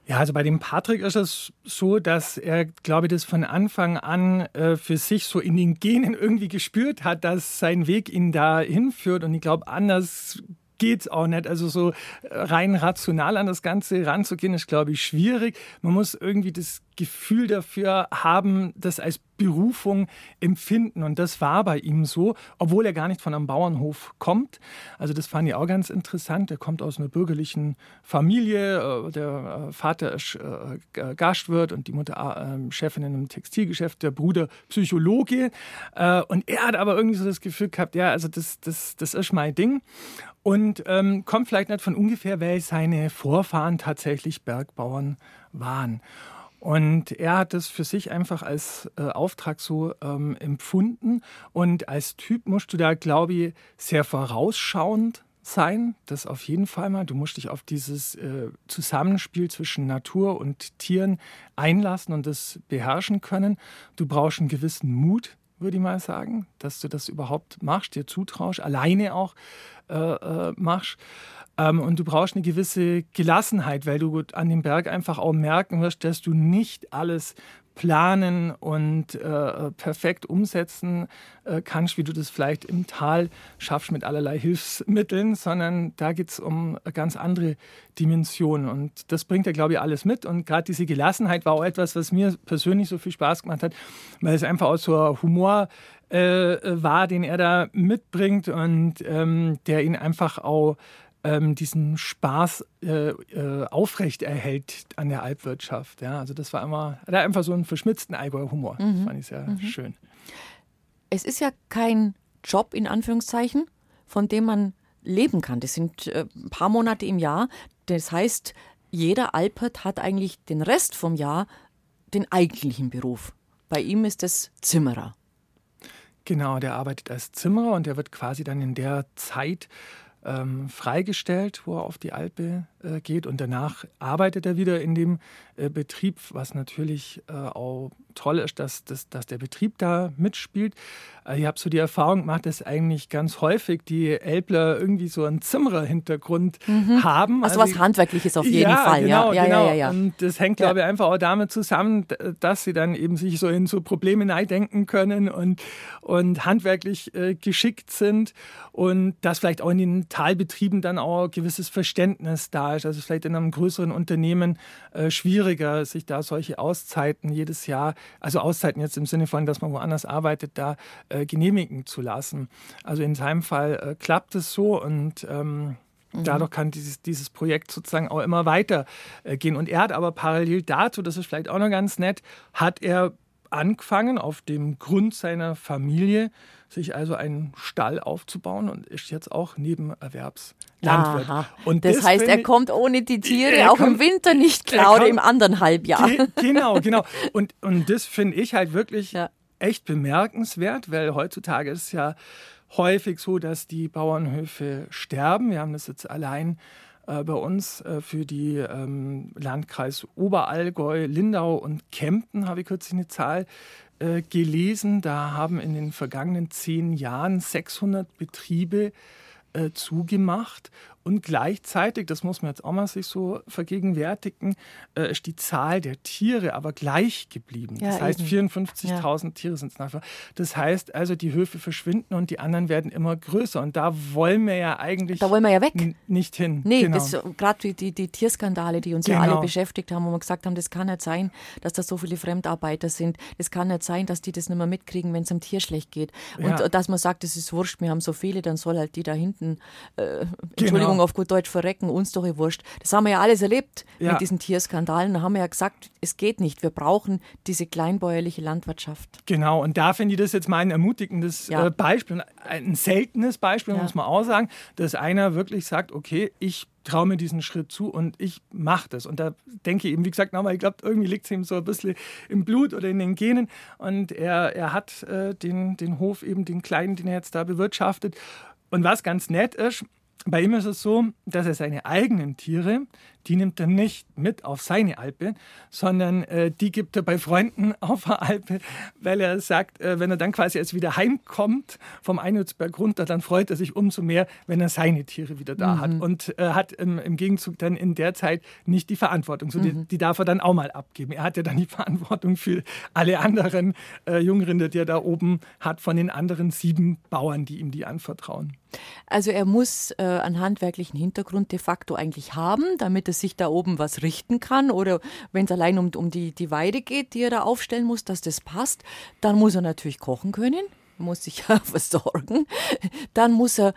Ja, also bei dem Patrick ist es so, dass er, glaube ich, das von Anfang an äh, für sich so in den Genen irgendwie gespürt hat, dass sein Weg ihn da hinführt. Und ich glaube, anders geht's auch nicht. Also so rein rational an das Ganze ranzugehen, ist, glaube ich, schwierig. Man muss irgendwie das Gefühl dafür haben, das als Berufung empfinden. Und das war bei ihm so, obwohl er gar nicht von einem Bauernhof kommt. Also das fand ich auch ganz interessant. Er kommt aus einer bürgerlichen Familie. Äh, der äh, Vater ist äh, Gastwirt und die Mutter Chefin in einem Textilgeschäft, der Bruder Psychologe. Und er hat aber irgendwie so das Gefühl gehabt, ja, also das, das, das ist mein Ding. Und ähm, kommt vielleicht nicht von ungefähr, weil seine Vorfahren tatsächlich Bergbauern waren. Und er hat es für sich einfach als äh, Auftrag so ähm, empfunden. Und als Typ musst du da, glaube ich, sehr vorausschauend sein. Das auf jeden Fall mal. Du musst dich auf dieses äh, Zusammenspiel zwischen Natur und Tieren einlassen und das beherrschen können. Du brauchst einen gewissen Mut, würde ich mal sagen, dass du das überhaupt machst, dir zutraust, alleine auch äh, äh machst. Ähm, und du brauchst eine gewisse Gelassenheit, weil du an dem Berg einfach auch merken wirst, dass du nicht alles planen und äh, perfekt umsetzen äh, kannst, wie du das vielleicht im Tal schaffst mit allerlei Hilfsmitteln, sondern da geht es um ganz andere Dimensionen. Und das bringt er, glaube ich, alles mit. Und gerade diese Gelassenheit war auch etwas, was mir persönlich so viel Spaß gemacht hat, weil es einfach auch so ein Humor äh, war, den er da mitbringt und ähm, der ihn einfach auch ähm, diesen Spaß äh, äh, aufrecht erhält an der Alpwirtschaft. Ja, also das war immer, da einfach so einen verschmitzten Allgäuer Humor. Mhm. Das fand ich sehr mhm. schön. Es ist ja kein Job in Anführungszeichen, von dem man leben kann. Das sind äh, ein paar Monate im Jahr. Das heißt, jeder Alpert hat eigentlich den Rest vom Jahr den eigentlichen Beruf. Bei ihm ist es Zimmerer. Genau, der arbeitet als Zimmerer und der wird quasi dann in der Zeit ähm, freigestellt, wo er auf die Alpe äh, geht. Und danach arbeitet er wieder in dem äh, Betrieb, was natürlich äh, auch toll ist, dass, dass, dass der Betrieb da mitspielt. Äh, ich habe so die Erfahrung gemacht, dass eigentlich ganz häufig die Elbler irgendwie so einen Zimmerer-Hintergrund mhm. haben. Also, also was Handwerkliches auf jeden ja, Fall. Genau, ja, genau. Ja, ja, Und das hängt, glaube ich, einfach auch damit zusammen, dass sie dann eben sich so in so Probleme neidenken können und, und handwerklich äh, geschickt sind und dass vielleicht auch in den Talbetrieben dann auch ein gewisses Verständnis da ist. Also vielleicht in einem größeren Unternehmen äh, schwieriger, sich da solche Auszeiten jedes Jahr, also Auszeiten jetzt im Sinne von, dass man woanders arbeitet, da äh, genehmigen zu lassen. Also in seinem Fall äh, klappt es so und ähm, mhm. Dadurch kann dieses, dieses Projekt sozusagen auch immer weitergehen. Und er hat aber parallel dazu, das ist vielleicht auch noch ganz nett, hat er angefangen, auf dem Grund seiner Familie sich also einen Stall aufzubauen und ist jetzt auch Nebenerwerbslandwirt. Aha. Und das, das heißt, er kommt ohne die Tiere auch kommt, im Winter nicht klar oder im anderen Halbjahr. genau, genau. Und, und das finde ich halt wirklich ja. echt bemerkenswert, weil heutzutage ist es ja häufig so, dass die Bauernhöfe sterben. Wir haben das jetzt allein äh, bei uns äh, für die ähm, Landkreis Oberallgäu, Lindau und Kempten, habe ich kürzlich eine Zahl äh, gelesen. Da haben in den vergangenen zehn Jahren 600 Betriebe äh, zugemacht und gleichzeitig, das muss man jetzt auch mal sich so vergegenwärtigen, äh, ist die Zahl der Tiere aber gleich geblieben. Ja, das heißt, 54.000 ja. Tiere sind es nachher. Das heißt also, die Höfe verschwinden und die anderen werden immer größer. Und da wollen wir ja eigentlich. Da wollen wir ja weg. Nicht hin. Nee, genau. gerade die, die, Tierskandale, die uns genau. ja alle genau. beschäftigt haben, wo wir gesagt haben, das kann nicht sein, dass da so viele Fremdarbeiter sind. Das kann nicht sein, dass die das nicht mehr mitkriegen, wenn es dem Tier schlecht geht. Und ja. dass man sagt, das ist wurscht, wir haben so viele, dann soll halt die da hinten, äh, Entschuldigung, genau. Auf gut Deutsch verrecken, uns doch eh wurscht. Das haben wir ja alles erlebt ja. mit diesen Tierskandalen. Da haben wir ja gesagt, es geht nicht. Wir brauchen diese kleinbäuerliche Landwirtschaft. Genau, und da finde ich das jetzt mal ein ermutigendes ja. Äh, Beispiel, ein seltenes Beispiel, ja. muss man auch sagen, dass einer wirklich sagt, okay, ich traue mir diesen Schritt zu und ich mache das. Und da denke ich eben, wie gesagt, nochmal, ich glaube, irgendwie liegt es ihm so ein bisschen im Blut oder in den Genen. Und er, er hat äh, den, den Hof, eben den kleinen, den er jetzt da bewirtschaftet. Und was ganz nett ist, bei ihm ist es so, dass er seine eigenen Tiere, die nimmt er nicht mit auf seine Alpe, sondern äh, die gibt er bei Freunden auf der Alpe, weil er sagt, äh, wenn er dann quasi jetzt wieder heimkommt vom Einutzberg runter, dann freut er sich umso mehr, wenn er seine Tiere wieder da mhm. hat und äh, hat im, im, Gegenzug dann in der Zeit nicht die Verantwortung. So, mhm. die, die, darf er dann auch mal abgeben. Er hat ja dann die Verantwortung für alle anderen äh, Jungrinder, die er da oben hat, von den anderen sieben Bauern, die ihm die anvertrauen. Also er muss äh, einen handwerklichen Hintergrund de facto eigentlich haben, damit sich da oben was richten kann oder wenn es allein um, um die, die Weide geht, die er da aufstellen muss, dass das passt, dann muss er natürlich kochen können, muss sich ja versorgen, dann muss er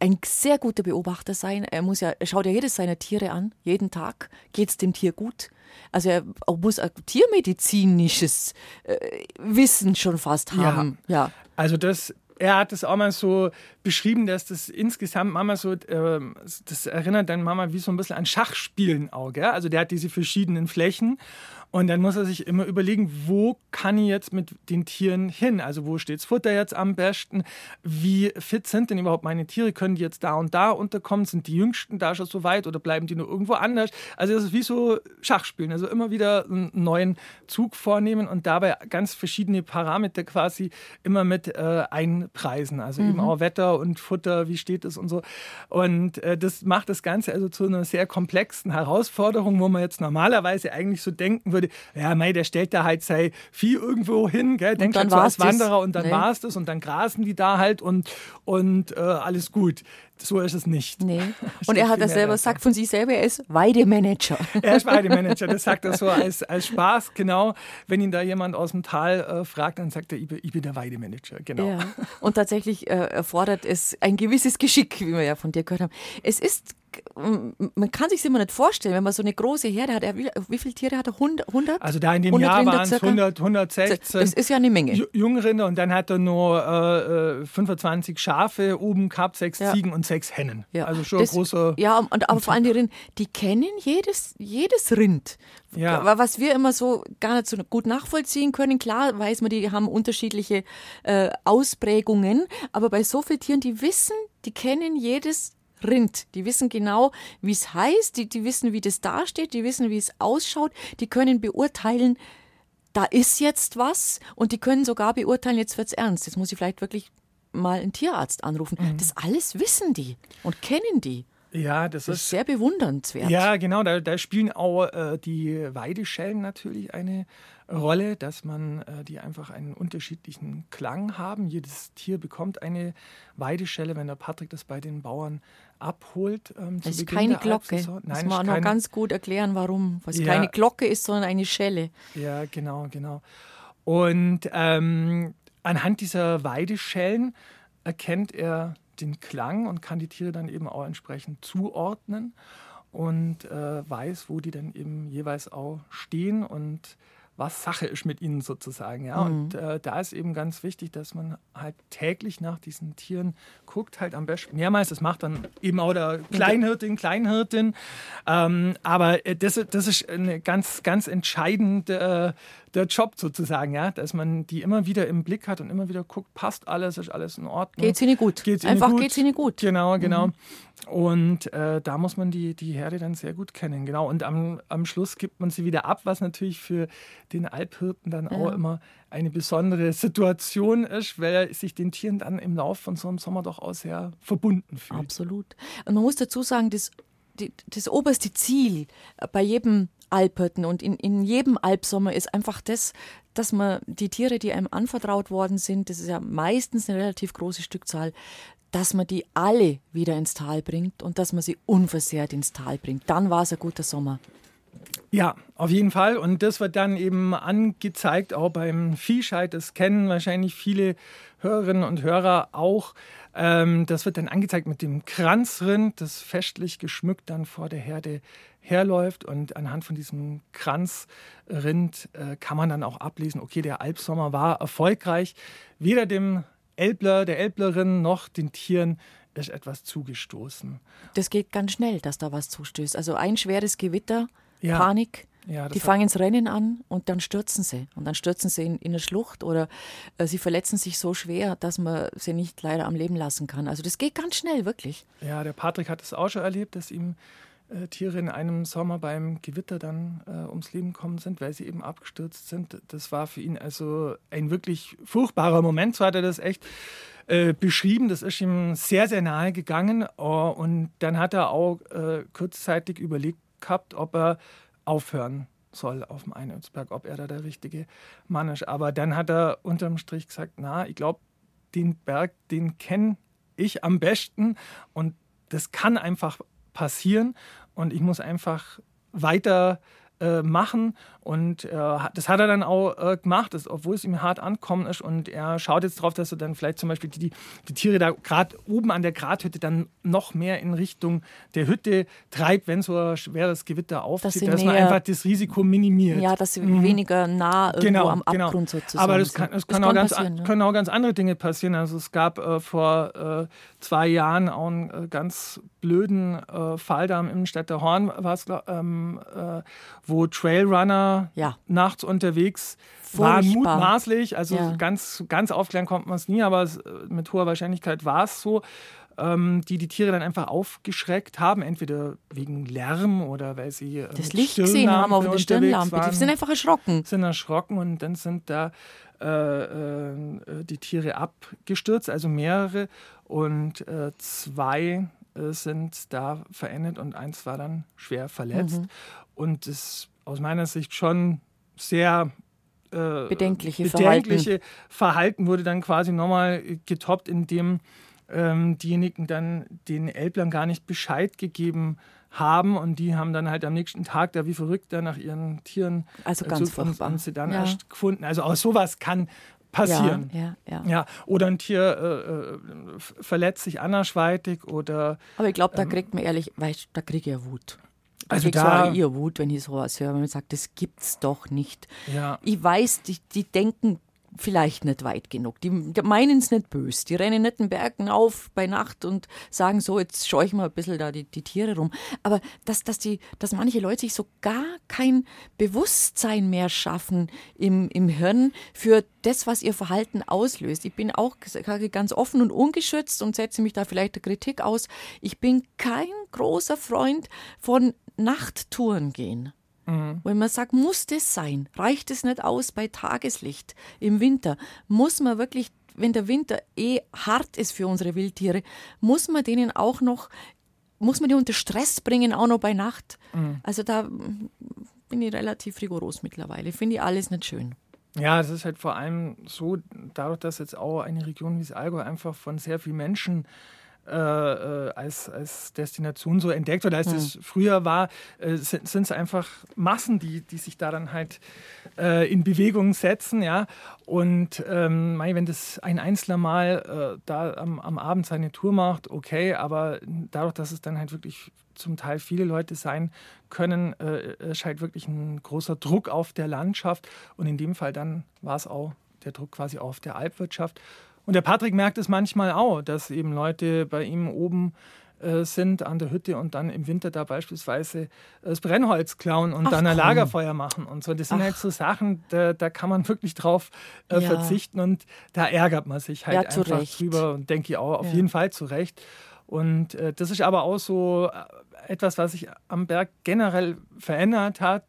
ein sehr guter Beobachter sein. Er muss ja, er schaut ja jedes seiner Tiere an, jeden Tag. Geht es dem Tier gut? Also er muss ein tiermedizinisches äh, Wissen schon fast haben. Ja. ja. Also das er hat es auch mal so beschrieben, dass das insgesamt Mama so, äh, das erinnert dann Mama wie so ein bisschen an Schachspielen auch. Gell? Also der hat diese verschiedenen Flächen und dann muss er sich immer überlegen, wo kann ich jetzt mit den Tieren hin? Also wo steht das Futter jetzt am besten? Wie fit sind denn überhaupt meine Tiere? Können die jetzt da und da unterkommen? Sind die Jüngsten da schon so weit oder bleiben die nur irgendwo anders? Also das ist wie so Schachspielen. Also immer wieder einen neuen Zug vornehmen und dabei ganz verschiedene Parameter quasi immer mit äh, ein Preisen, also mhm. eben auch Wetter und Futter, wie steht es und so. Und äh, das macht das Ganze also zu einer sehr komplexen Herausforderung, wo man jetzt normalerweise eigentlich so denken würde, ja, mei, der stellt da halt sei Vieh irgendwo hin, gell, denkt halt so als Wanderer und dann nee. war es das und dann grasen die da halt und, und äh, alles gut. So ist es nicht. Nee. Und er hat das selber sagt von sich selber, er ist Weidemanager. Er ist Weidemanager, das sagt er so als, als Spaß, genau. Wenn ihn da jemand aus dem Tal äh, fragt, dann sagt er, ich bin, ich bin der Weidemanager, genau. Ja. Und tatsächlich äh, erfordert es ein gewisses Geschick, wie wir ja von dir gehört haben. Es ist man kann sich immer nicht vorstellen, wenn man so eine große Herde hat. Wie, wie viele Tiere hat er? 100? Also da in dem Jahr waren es 100, 116. Das ist ja eine Menge. Jungrinder und dann hat er nur äh, 25 äh, Schafe oben gehabt, sechs ja. Ziegen und sechs Hennen. Ja. Also schon das, großer. Ja, und aber vor allem die Rind, die kennen jedes, jedes Rind. Ja. Was wir immer so gar nicht so gut nachvollziehen können. Klar weiß man, die haben unterschiedliche äh, Ausprägungen, aber bei so vielen Tieren, die wissen, die kennen jedes Rind. Die wissen genau, wie es heißt, die, die wissen, wie das dasteht, die wissen, wie es ausschaut, die können beurteilen, da ist jetzt was und die können sogar beurteilen, jetzt wird es ernst. Jetzt muss ich vielleicht wirklich mal einen Tierarzt anrufen. Mhm. Das alles wissen die und kennen die. Ja, das, das ist, sehr bewundernswert. Ja, genau. Da, da spielen auch äh, die Weideschellen natürlich eine Rolle, dass man äh, die einfach einen unterschiedlichen Klang haben. Jedes Tier bekommt eine Weideschelle, wenn der Patrick das bei den Bauern abholt. Ähm, das ist keine Glocke. Nein, das muss man noch ganz gut erklären, warum. Was ja, keine Glocke ist, sondern eine Schelle. Ja, genau, genau. Und ähm, anhand dieser Weideschellen erkennt er den Klang und kann die Tiere dann eben auch entsprechend zuordnen und äh, weiß, wo die dann eben jeweils auch stehen und was Sache ist mit ihnen sozusagen. Ja? Mhm. Und äh, da ist eben ganz wichtig, dass man halt täglich nach diesen Tieren guckt, halt am besten mehrmals. Das macht dann eben auch der Kleinhirtin, Kleinhirtin. Ähm, aber äh, das, das ist eine ganz, ganz entscheidende der Job sozusagen, ja, dass man die immer wieder im Blick hat und immer wieder guckt, passt alles, ist alles in Ordnung. Geht's ihnen gut? Geht's ihnen Einfach gut? geht's ihnen gut. Genau, genau. Mhm. Und äh, da muss man die, die Herde dann sehr gut kennen, genau. Und am, am Schluss gibt man sie wieder ab, was natürlich für den Alphirten dann auch immer eine besondere Situation ist, weil er sich den Tieren dann im Laufe von so einem Sommer doch auch sehr verbunden fühlt. Absolut. Und man muss dazu sagen, das, das oberste Ziel bei jedem Alperten und in, in jedem Alpsommer ist einfach das, dass man die Tiere, die einem anvertraut worden sind, das ist ja meistens eine relativ große Stückzahl, dass man die alle wieder ins Tal bringt und dass man sie unversehrt ins Tal bringt. Dann war es ein guter Sommer. Ja, auf jeden Fall. Und das wird dann eben angezeigt, auch beim Viehscheid. Das kennen wahrscheinlich viele Hörerinnen und Hörer auch. Ähm, das wird dann angezeigt mit dem Kranzrind, das festlich geschmückt dann vor der Herde herläuft. Und anhand von diesem Kranzrind äh, kann man dann auch ablesen, okay, der Albsommer war erfolgreich. Weder dem Elbler, der Elblerin noch den Tieren ist etwas zugestoßen. Das geht ganz schnell, dass da was zustößt. Also ein schweres Gewitter, ja. Panik. Ja, die fangen ins Rennen an und dann stürzen sie. Und dann stürzen sie in, in eine Schlucht oder äh, sie verletzen sich so schwer, dass man sie nicht leider am Leben lassen kann. Also das geht ganz schnell, wirklich. Ja, der Patrick hat es auch schon erlebt, dass ihm äh, Tiere in einem Sommer beim Gewitter dann äh, ums Leben gekommen sind, weil sie eben abgestürzt sind. Das war für ihn also ein wirklich furchtbarer Moment. So hat er das echt äh, beschrieben. Das ist ihm sehr, sehr nahe gegangen. Oh, und dann hat er auch äh, kurzzeitig überlegt gehabt, ob er aufhören soll auf dem Einötzberg, ob er da der richtige Mann ist. Aber dann hat er unterm Strich gesagt, na, ich glaube, den Berg, den kenne ich am besten und das kann einfach passieren und ich muss einfach weiter äh, machen. Und äh, das hat er dann auch äh, gemacht, das, obwohl es ihm hart ankommen ist. Und er schaut jetzt darauf, dass er dann vielleicht zum Beispiel die, die Tiere da gerade oben an der Grathütte dann noch mehr in Richtung der Hütte treibt, wenn so ein schweres Gewitter aufzieht, dass, dass man einfach das Risiko minimiert. Ja, dass sie mhm. weniger nah irgendwo genau, am genau. Abgrund genau. sozusagen Aber das, kann, das, kann auch ganz, ja. können auch ganz andere Dinge passieren. Also es gab äh, vor äh, zwei Jahren auch einen äh, ganz blöden äh, Fall da im Städter Horn, ähm, wo Trailrunner ja. nachts unterwegs Furchtbar. waren, mutmaßlich. Also ja. ganz, ganz aufklären kommt man es nie, aber es, mit hoher Wahrscheinlichkeit war es so. ähm, die die Tiere dann einfach aufgeschreckt haben, entweder wegen Lärm oder weil sie äh, das Licht gesehen haben auf der Stirnlampe. Waren, die sind einfach erschrocken. Sind erschrocken und dann sind da äh, äh, die Tiere abgestürzt, also mehrere und äh, zwei äh, sind da verendet und eins war dann schwer verletzt. Mhm. Und das aus meiner Sicht schon sehr äh, bedenkliche, bedenkliche Verhalten. Verhalten. wurde dann quasi nochmal getoppt, indem ähm, diejenigen dann den Elblern gar nicht Bescheid gegeben haben und die haben dann halt am nächsten Tag da wie verrückt da nach ihren Tieren also ganz äh, und, und sie dann ja. erst gefunden. Also auch sowas kann passieren. Ja, ja, ja. ja oder ein Tier äh, äh verletzt sich andersweitig oder. Aber ich glaube, da ähm, kriegt man ehrlich, weißt, da kriege ich ja Wut. Also ich da so ihr Wut, wenn ich sowas höre, wenn man sagt, das gibt's doch nicht. Ja. Ich weiß, die, die denken vielleicht nicht weit genug. Die, meinen es nicht böse. Die rennen nicht den Bergen auf bei Nacht und sagen so, jetzt schaue ich mal ein bisschen da die, die Tiere rum. Aber dass, dass, die, dass manche Leute sich so gar kein Bewusstsein mehr schaffen im, im Hirn für das, was ihr Verhalten auslöst. Ich bin auch ganz offen und ungeschützt und setze mich da vielleicht der Kritik aus. Ich bin kein großer Freund von Nachttouren gehen. Mhm. Wenn man sagt, muss das sein? Reicht es nicht aus bei Tageslicht im Winter? Muss man wirklich, wenn der Winter eh hart ist für unsere Wildtiere, muss man denen auch noch, muss man die unter Stress bringen, auch noch bei Nacht? Mhm. Also da bin ich relativ rigoros mittlerweile. Finde ich alles nicht schön. Ja, es ist halt vor allem so, dadurch, dass jetzt auch eine Region wie das Allgäu einfach von sehr vielen Menschen äh, äh, als, als Destination so entdeckt oder als mhm. das früher war, äh, sind es einfach Massen, die, die sich da dann halt äh, in Bewegung setzen. Ja? Und ähm, wenn das ein Einzelner mal äh, da am, am Abend seine Tour macht, okay, aber dadurch, dass es dann halt wirklich zum Teil viele Leute sein können, äh, erscheint wirklich ein großer Druck auf der Landschaft. Und in dem Fall dann war es auch der Druck quasi auf der Alpwirtschaft. Und der Patrick merkt es manchmal auch, dass eben Leute bei ihm oben äh, sind an der Hütte und dann im Winter da beispielsweise das Brennholz klauen und Ach, dann ein komm. Lagerfeuer machen und so. Das sind Ach. halt so Sachen, da, da, kann man wirklich drauf äh, ja. verzichten und da ärgert man sich halt ja, einfach Recht. drüber und denke ich auch auf ja. jeden Fall zurecht. Und äh, das ist aber auch so äh, etwas, was sich am Berg generell verändert hat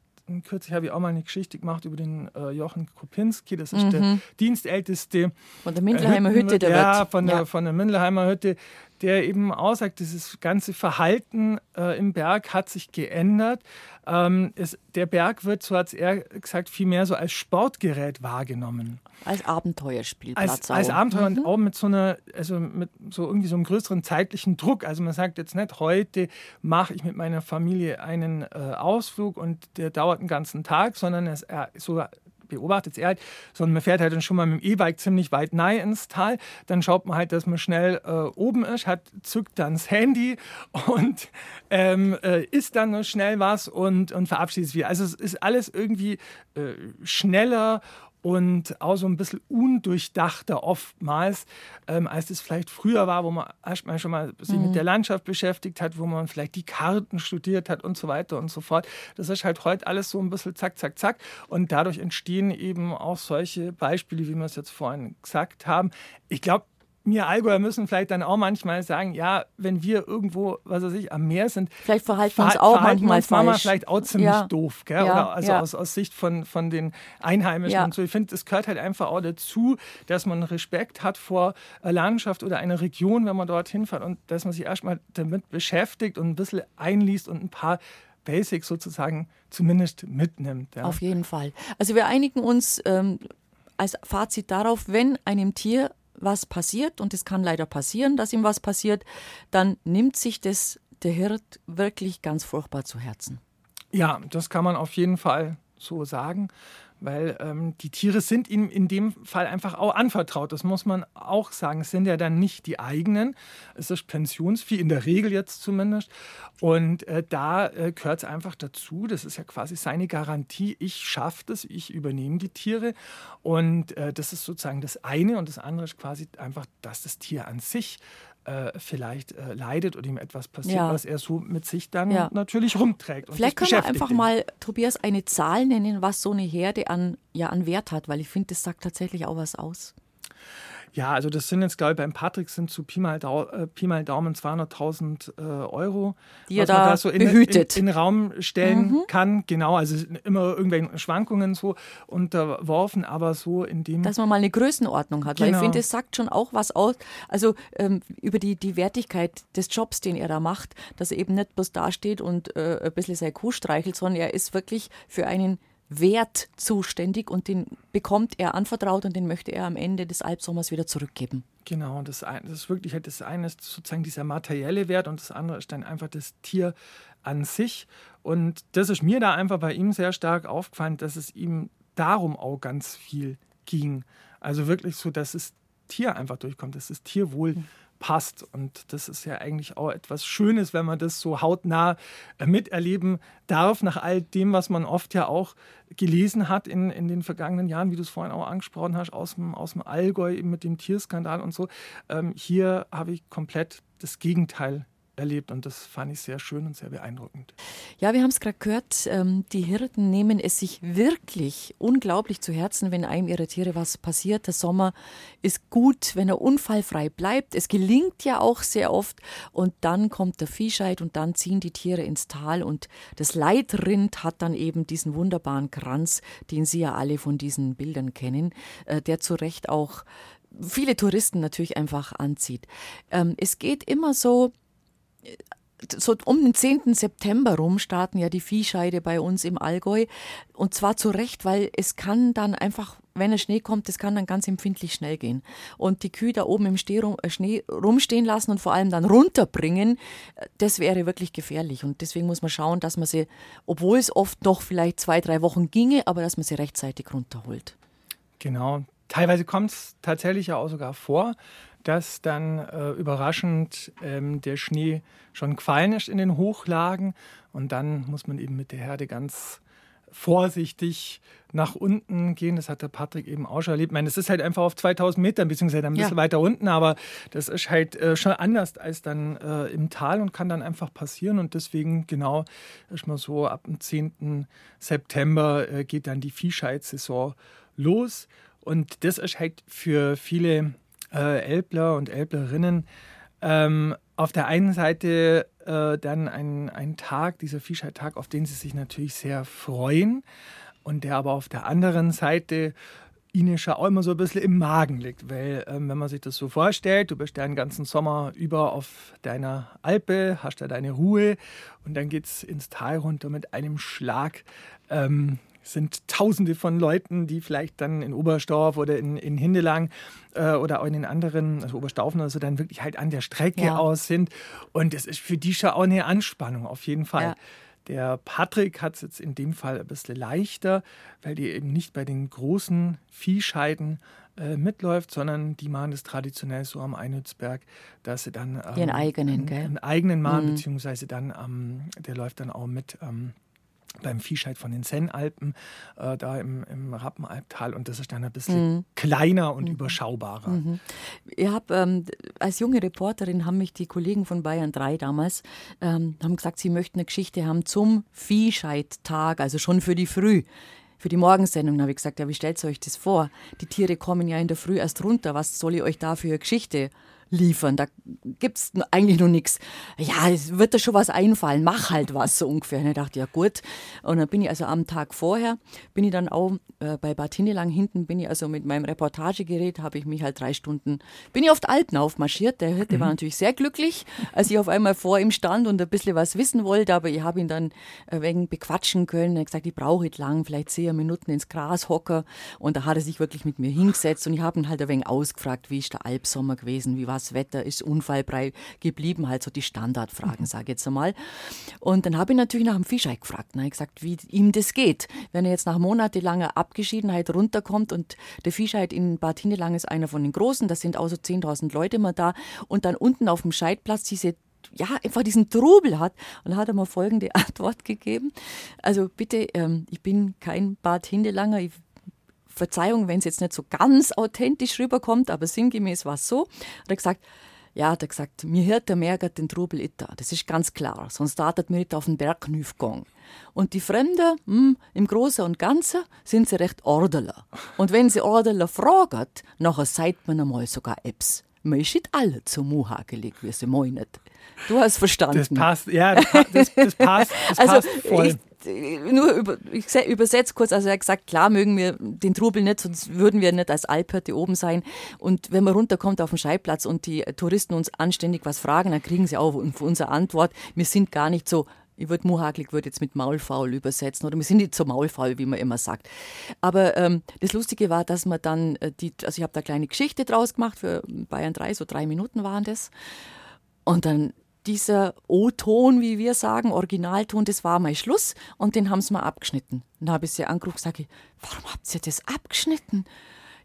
kürzlich habe ich auch mal eine Geschichte gemacht über den äh, Jochen Kopinski, das ist mhm. der dienstälteste. Von der Mindleheimer äh, Hütte, der Ja, wird. von der, ja. von der Mindleheimer Hütte, der eben aussagt, dieses ganze Verhalten äh, im Berg hat sich geändert. Ähm, es, der Berg wird, so hat er gesagt, vielmehr so als Sportgerät wahrgenommen. Als Abenteuerspielplatz. Als, als Abenteuer mhm. und auch mit so einer, also mit so irgendwie so einem größeren zeitlichen Druck. Also man sagt jetzt nicht, heute mache ich mit meiner Familie einen äh, Ausflug und der dauert einen ganzen Tag, sondern es äh, so beobachtet er halt, sondern man fährt halt dann schon mal mit dem E-Bike ziemlich weit nahe ins Tal. Dann schaut man halt, dass man schnell äh, oben ist, hat, zückt dann das Handy und ähm, äh, isst dann noch schnell was und, und verabschiedet sich wieder. Also es ist alles irgendwie äh, schneller und auch so ein bisschen undurchdachter oftmals, ähm, als es vielleicht früher war, wo man erstmal schon mal sich mhm. mit der Landschaft beschäftigt hat, wo man vielleicht die Karten studiert hat und so weiter und so fort. Das ist halt heute alles so ein bisschen zack, zack, zack. Und dadurch entstehen eben auch solche Beispiele, wie wir es jetzt vorhin gesagt haben. Ich glaube, wir Allgäuer müssen vielleicht dann auch manchmal sagen, ja, wenn wir irgendwo, was weiß ich, am Meer sind, vielleicht verhalten wir uns auch manchmal uns falsch. vielleicht auch ziemlich ja. doof, gell? Ja, Oder also ja. aus, aus Sicht von, von den Einheimischen und so. Ich finde, es gehört halt einfach auch dazu, dass man Respekt hat vor einer Landschaft oder einer Region, wenn man dorthin fährt und dass man sich erstmal damit beschäftigt und ein bisschen einliest und ein paar Basics sozusagen zumindest mitnimmt. Auf jeden Fall. Also wir einigen uns ähm, als Fazit darauf, wenn einem Tier was passiert, und es kann leider passieren, dass ihm was passiert, dann nimmt sich das der Hirt wirklich ganz furchtbar zu Herzen. Ja, das kann man auf jeden Fall so sagen weil ähm, die Tiere sind ihm in dem Fall einfach auch anvertraut. Das muss man auch sagen. Es sind ja dann nicht die eigenen. Es ist Pensionsvieh, in der Regel jetzt zumindest. Und äh, da äh, gehört es einfach dazu. Das ist ja quasi seine Garantie. Ich schaffe das, ich übernehme die Tiere. Und äh, das ist sozusagen das eine. Und das andere ist quasi einfach, dass das Tier an sich äh, vielleicht äh, leidet oder ihm etwas passiert, ja. was er so mit sich dann ja. natürlich rumträgt. vielleicht können wir einfach ihn. mal, Tobias, eine Zahl nennen, was so eine Herde an, ja, an Wert hat, weil ich finde, das sagt tatsächlich auch was aus. Ja, also das sind jetzt, glaube ich, beim Patrick sind zu Pi mal, Dau äh, Pi mal Daumen 200.000 äh, Euro, die er da, da so in. In, in, den Raum stellen mhm. kann. Genau, also immer irgendwelchen Schwankungen so unterworfen, aber so in dem... Dass man mal eine Größenordnung hat, genau. weil ich genau. finde, es sagt schon auch was aus, also ähm, über die, die Wertigkeit des Jobs, den er da macht, dass er eben nicht bloß dasteht und äh, ein bisschen seine Kuh streichelt, sondern er ist wirklich für einen Wert zuständig und den bekommt er anvertraut und den möchte er am Ende des Albsommers wieder zurückgeben. Genau, das, das ist wirklich halt das eine ist sozusagen dieser materielle Wert und das andere ist dann einfach das Tier an sich. Und das ist mir da einfach bei ihm sehr stark aufgefallen, dass es ihm darum auch ganz viel ging. Also wirklich so, dass das Tier einfach durchkommt, dass das Tierwohl mhm passt. Und das ist ja eigentlich auch etwas Schönes, wenn man das so hautnah äh, miterleben darf, nach all dem, was man oft ja auch gelesen hat in, in den vergangenen Jahren, wie du es vorhin auch angesprochen hast, aus dem, aus dem Allgäu eben mit dem Tierskandal und so. Ähm, hier habe ich komplett das Gegenteil erlebt und das fand ich sehr schön und sehr beeindruckend. Ja, wir haben es gerade gehört, ähm, die Hirten nehmen es sich wirklich unglaublich zu Herzen, wenn einem ihrer Tiere was passiert. Der Sommer ist gut, wenn er unfallfrei bleibt. Es gelingt ja auch sehr oft und dann kommt der Viehscheid und dann ziehen die Tiere ins Tal und das Leitrind hat dann eben diesen wunderbaren Kranz, den Sie ja alle von diesen Bildern kennen, äh, der zu Recht auch viele Touristen natürlich einfach anzieht. Ähm, es geht immer so, so um den 10. September rum starten ja die Viehscheide bei uns im Allgäu. Und zwar zu Recht, weil es kann dann einfach, wenn der Schnee kommt, das kann dann ganz empfindlich schnell gehen. Und die Kühe da oben im äh, Schnee rumstehen lassen und vor allem dann runterbringen, das wäre wirklich gefährlich. Und deswegen muss man schauen, dass man sie, obwohl es oft noch vielleicht zwei, drei Wochen ginge, aber dass man sie rechtzeitig runterholt. Genau. Teilweise kommt es tatsächlich ja auch sogar vor, dass dann äh, überraschend ähm, der Schnee schon gefallen ist in den Hochlagen. Und dann muss man eben mit der Herde ganz vorsichtig nach unten gehen. Das hat der Patrick eben auch schon erlebt. Ich meine, das ist halt einfach auf 2000 Metern, beziehungsweise ein bisschen ja. weiter unten, aber das ist halt äh, schon anders als dann äh, im Tal und kann dann einfach passieren. Und deswegen, genau, ist mal so, ab dem 10. September äh, geht dann die Viehscheidsaison los. Und das ist halt für viele äh, Elbler und Elblerinnen ähm, auf der einen Seite äh, dann ein, ein Tag, dieser Fischheit-Tag, auf den sie sich natürlich sehr freuen und der aber auf der anderen Seite ihnen schon auch immer so ein bisschen im Magen liegt, weil ähm, wenn man sich das so vorstellt, du bist ja den ganzen Sommer über auf deiner Alpe, hast da deine Ruhe und dann geht es ins Tal runter mit einem Schlag. Ähm, sind Tausende von Leuten, die vielleicht dann in Oberstdorf oder in, in Hindelang äh, oder auch in den anderen, also Oberstaufen oder so, dann wirklich halt an der Strecke ja. aus sind. Und es ist für die schon auch eine Anspannung, auf jeden Fall. Ja. Der Patrick hat es jetzt in dem Fall ein bisschen leichter, weil die eben nicht bei den großen Viehscheiden äh, mitläuft, sondern die machen das traditionell so am Einhützberg, dass sie dann ähm, den eigenen, einen, gell? einen eigenen machen, mhm. beziehungsweise dann, ähm, der läuft dann auch mit ähm, beim Viehscheid von den Sennalpen, äh, da im, im Rappenalptal. Und das ist dann ein bisschen mhm. kleiner und mhm. überschaubarer. Mhm. Ich habe ähm, als junge Reporterin haben mich die Kollegen von Bayern 3 damals ähm, haben gesagt, sie möchten eine Geschichte haben zum Viehscheidtag, also schon für die Früh für die Morgensendung. Da habe ich gesagt, ja, wie stellt ihr euch das vor? Die Tiere kommen ja in der Früh erst runter. Was soll ich euch da für eine Geschichte liefern. Da gibt es eigentlich noch nichts. Ja, es wird da schon was einfallen, mach halt was so ungefähr. Und ich dachte, ja gut. Und dann bin ich also am Tag vorher, bin ich dann auch äh, bei Bad Hindelang hinten, bin ich also mit meinem Reportagegerät, habe ich mich halt drei Stunden, bin ich auf die Alpen aufmarschiert. Der Hirte mhm. war natürlich sehr glücklich, als ich auf einmal vor ihm stand und ein bisschen was wissen wollte, aber ich habe ihn dann ein wenig bequatschen können. Er hat gesagt, ich brauche nicht lang, vielleicht zehn Minuten ins Gras hocken. Und da hat er sich wirklich mit mir hingesetzt und ich habe ihn halt ein wenig ausgefragt, wie ist der Alpsommer gewesen, wie war das Wetter ist unfallfrei geblieben, halt so die Standardfragen, sage ich jetzt einmal. Und dann habe ich natürlich nach dem Fischei gefragt, ne? gesagt, wie ihm das geht, wenn er jetzt nach monatelanger Abgeschiedenheit runterkommt und der Fischei in Bad Hindelang ist einer von den Großen, da sind auch so 10.000 Leute immer da und dann unten auf dem Scheidplatz diese ja, einfach diesen Trubel hat. Und dann hat er mir folgende Antwort gegeben. Also bitte, ähm, ich bin kein Bad Hindelanger, ich Verzeihung, wenn es jetzt nicht so ganz authentisch rüberkommt, aber sinngemäß war es so. Hat er gesagt, Ja, hat er gesagt, mir Hirte merkt den Trubel itta. Das ist ganz klar, sonst datet mir nicht auf den Berg gegangen. Und die Fremden, hm, im Großen und Ganzen, sind sie recht ordeler. Und wenn sie ordeler fragen, nachher sagt man einmal sogar Eps. Man ist nicht alle zum Muha gelegt, wie sie meinen. Du hast verstanden. Das passt, ja, das, das, das passt, das also, passt voll. Ich, nur über, ich übersetze kurz, also er hat gesagt, klar mögen wir den Trubel nicht, sonst würden wir nicht als Alphirte oben sein. Und wenn man runterkommt auf den Scheibplatz und die Touristen uns anständig was fragen, dann kriegen sie auch unsere Antwort. Wir sind gar nicht so ich würde muhagelig würde jetzt mit Maulfaul übersetzen oder wir sind nicht so maulfaul, wie man immer sagt. Aber ähm, das Lustige war, dass man dann äh, die, also ich habe da eine kleine Geschichte draus gemacht für Bayern 3, so drei Minuten waren das. Und dann dieser O-Ton, wie wir sagen, Originalton, das war mein Schluss und den haben sie mal abgeschnitten. Dann habe ich sie angerufen und sage, warum habt ihr das abgeschnitten?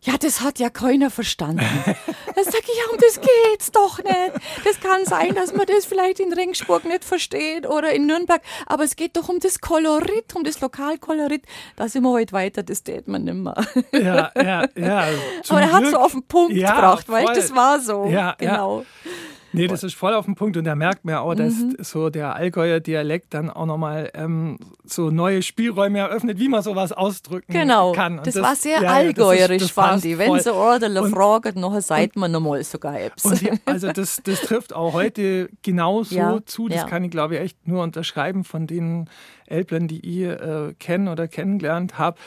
Ja, das hat ja keiner verstanden. Dann sage ich, ja, um das geht's doch nicht. Das kann sein, dass man das vielleicht in Ringsburg nicht versteht oder in Nürnberg, aber es geht doch um das Kolorit, um das Lokalkolorit. Da sind wir heute weiter, das steht man nicht mehr. Ja, ja, ja. Aber er hat so auf den Punkt ja, gebracht, weil das war so. Ja, genau. Ja. Nee, das ist voll auf den Punkt und da merkt man auch, dass mhm. so der Allgäuer Dialekt dann auch nochmal ähm, so neue Spielräume eröffnet, wie man sowas ausdrücken genau. kann. Und das, das war sehr ja, allgäuerisch, das ist, das fand ich. Wenn sie ordentlich fragen, nachher seid man nochmal sogar Apps. Die, also das, das trifft auch heute genauso ja, zu. Das ja. kann ich, glaube ich, echt nur unterschreiben von den Elblern, die ich äh, kennen oder kennengelernt habe.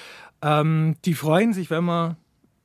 Ähm, die freuen sich, wenn man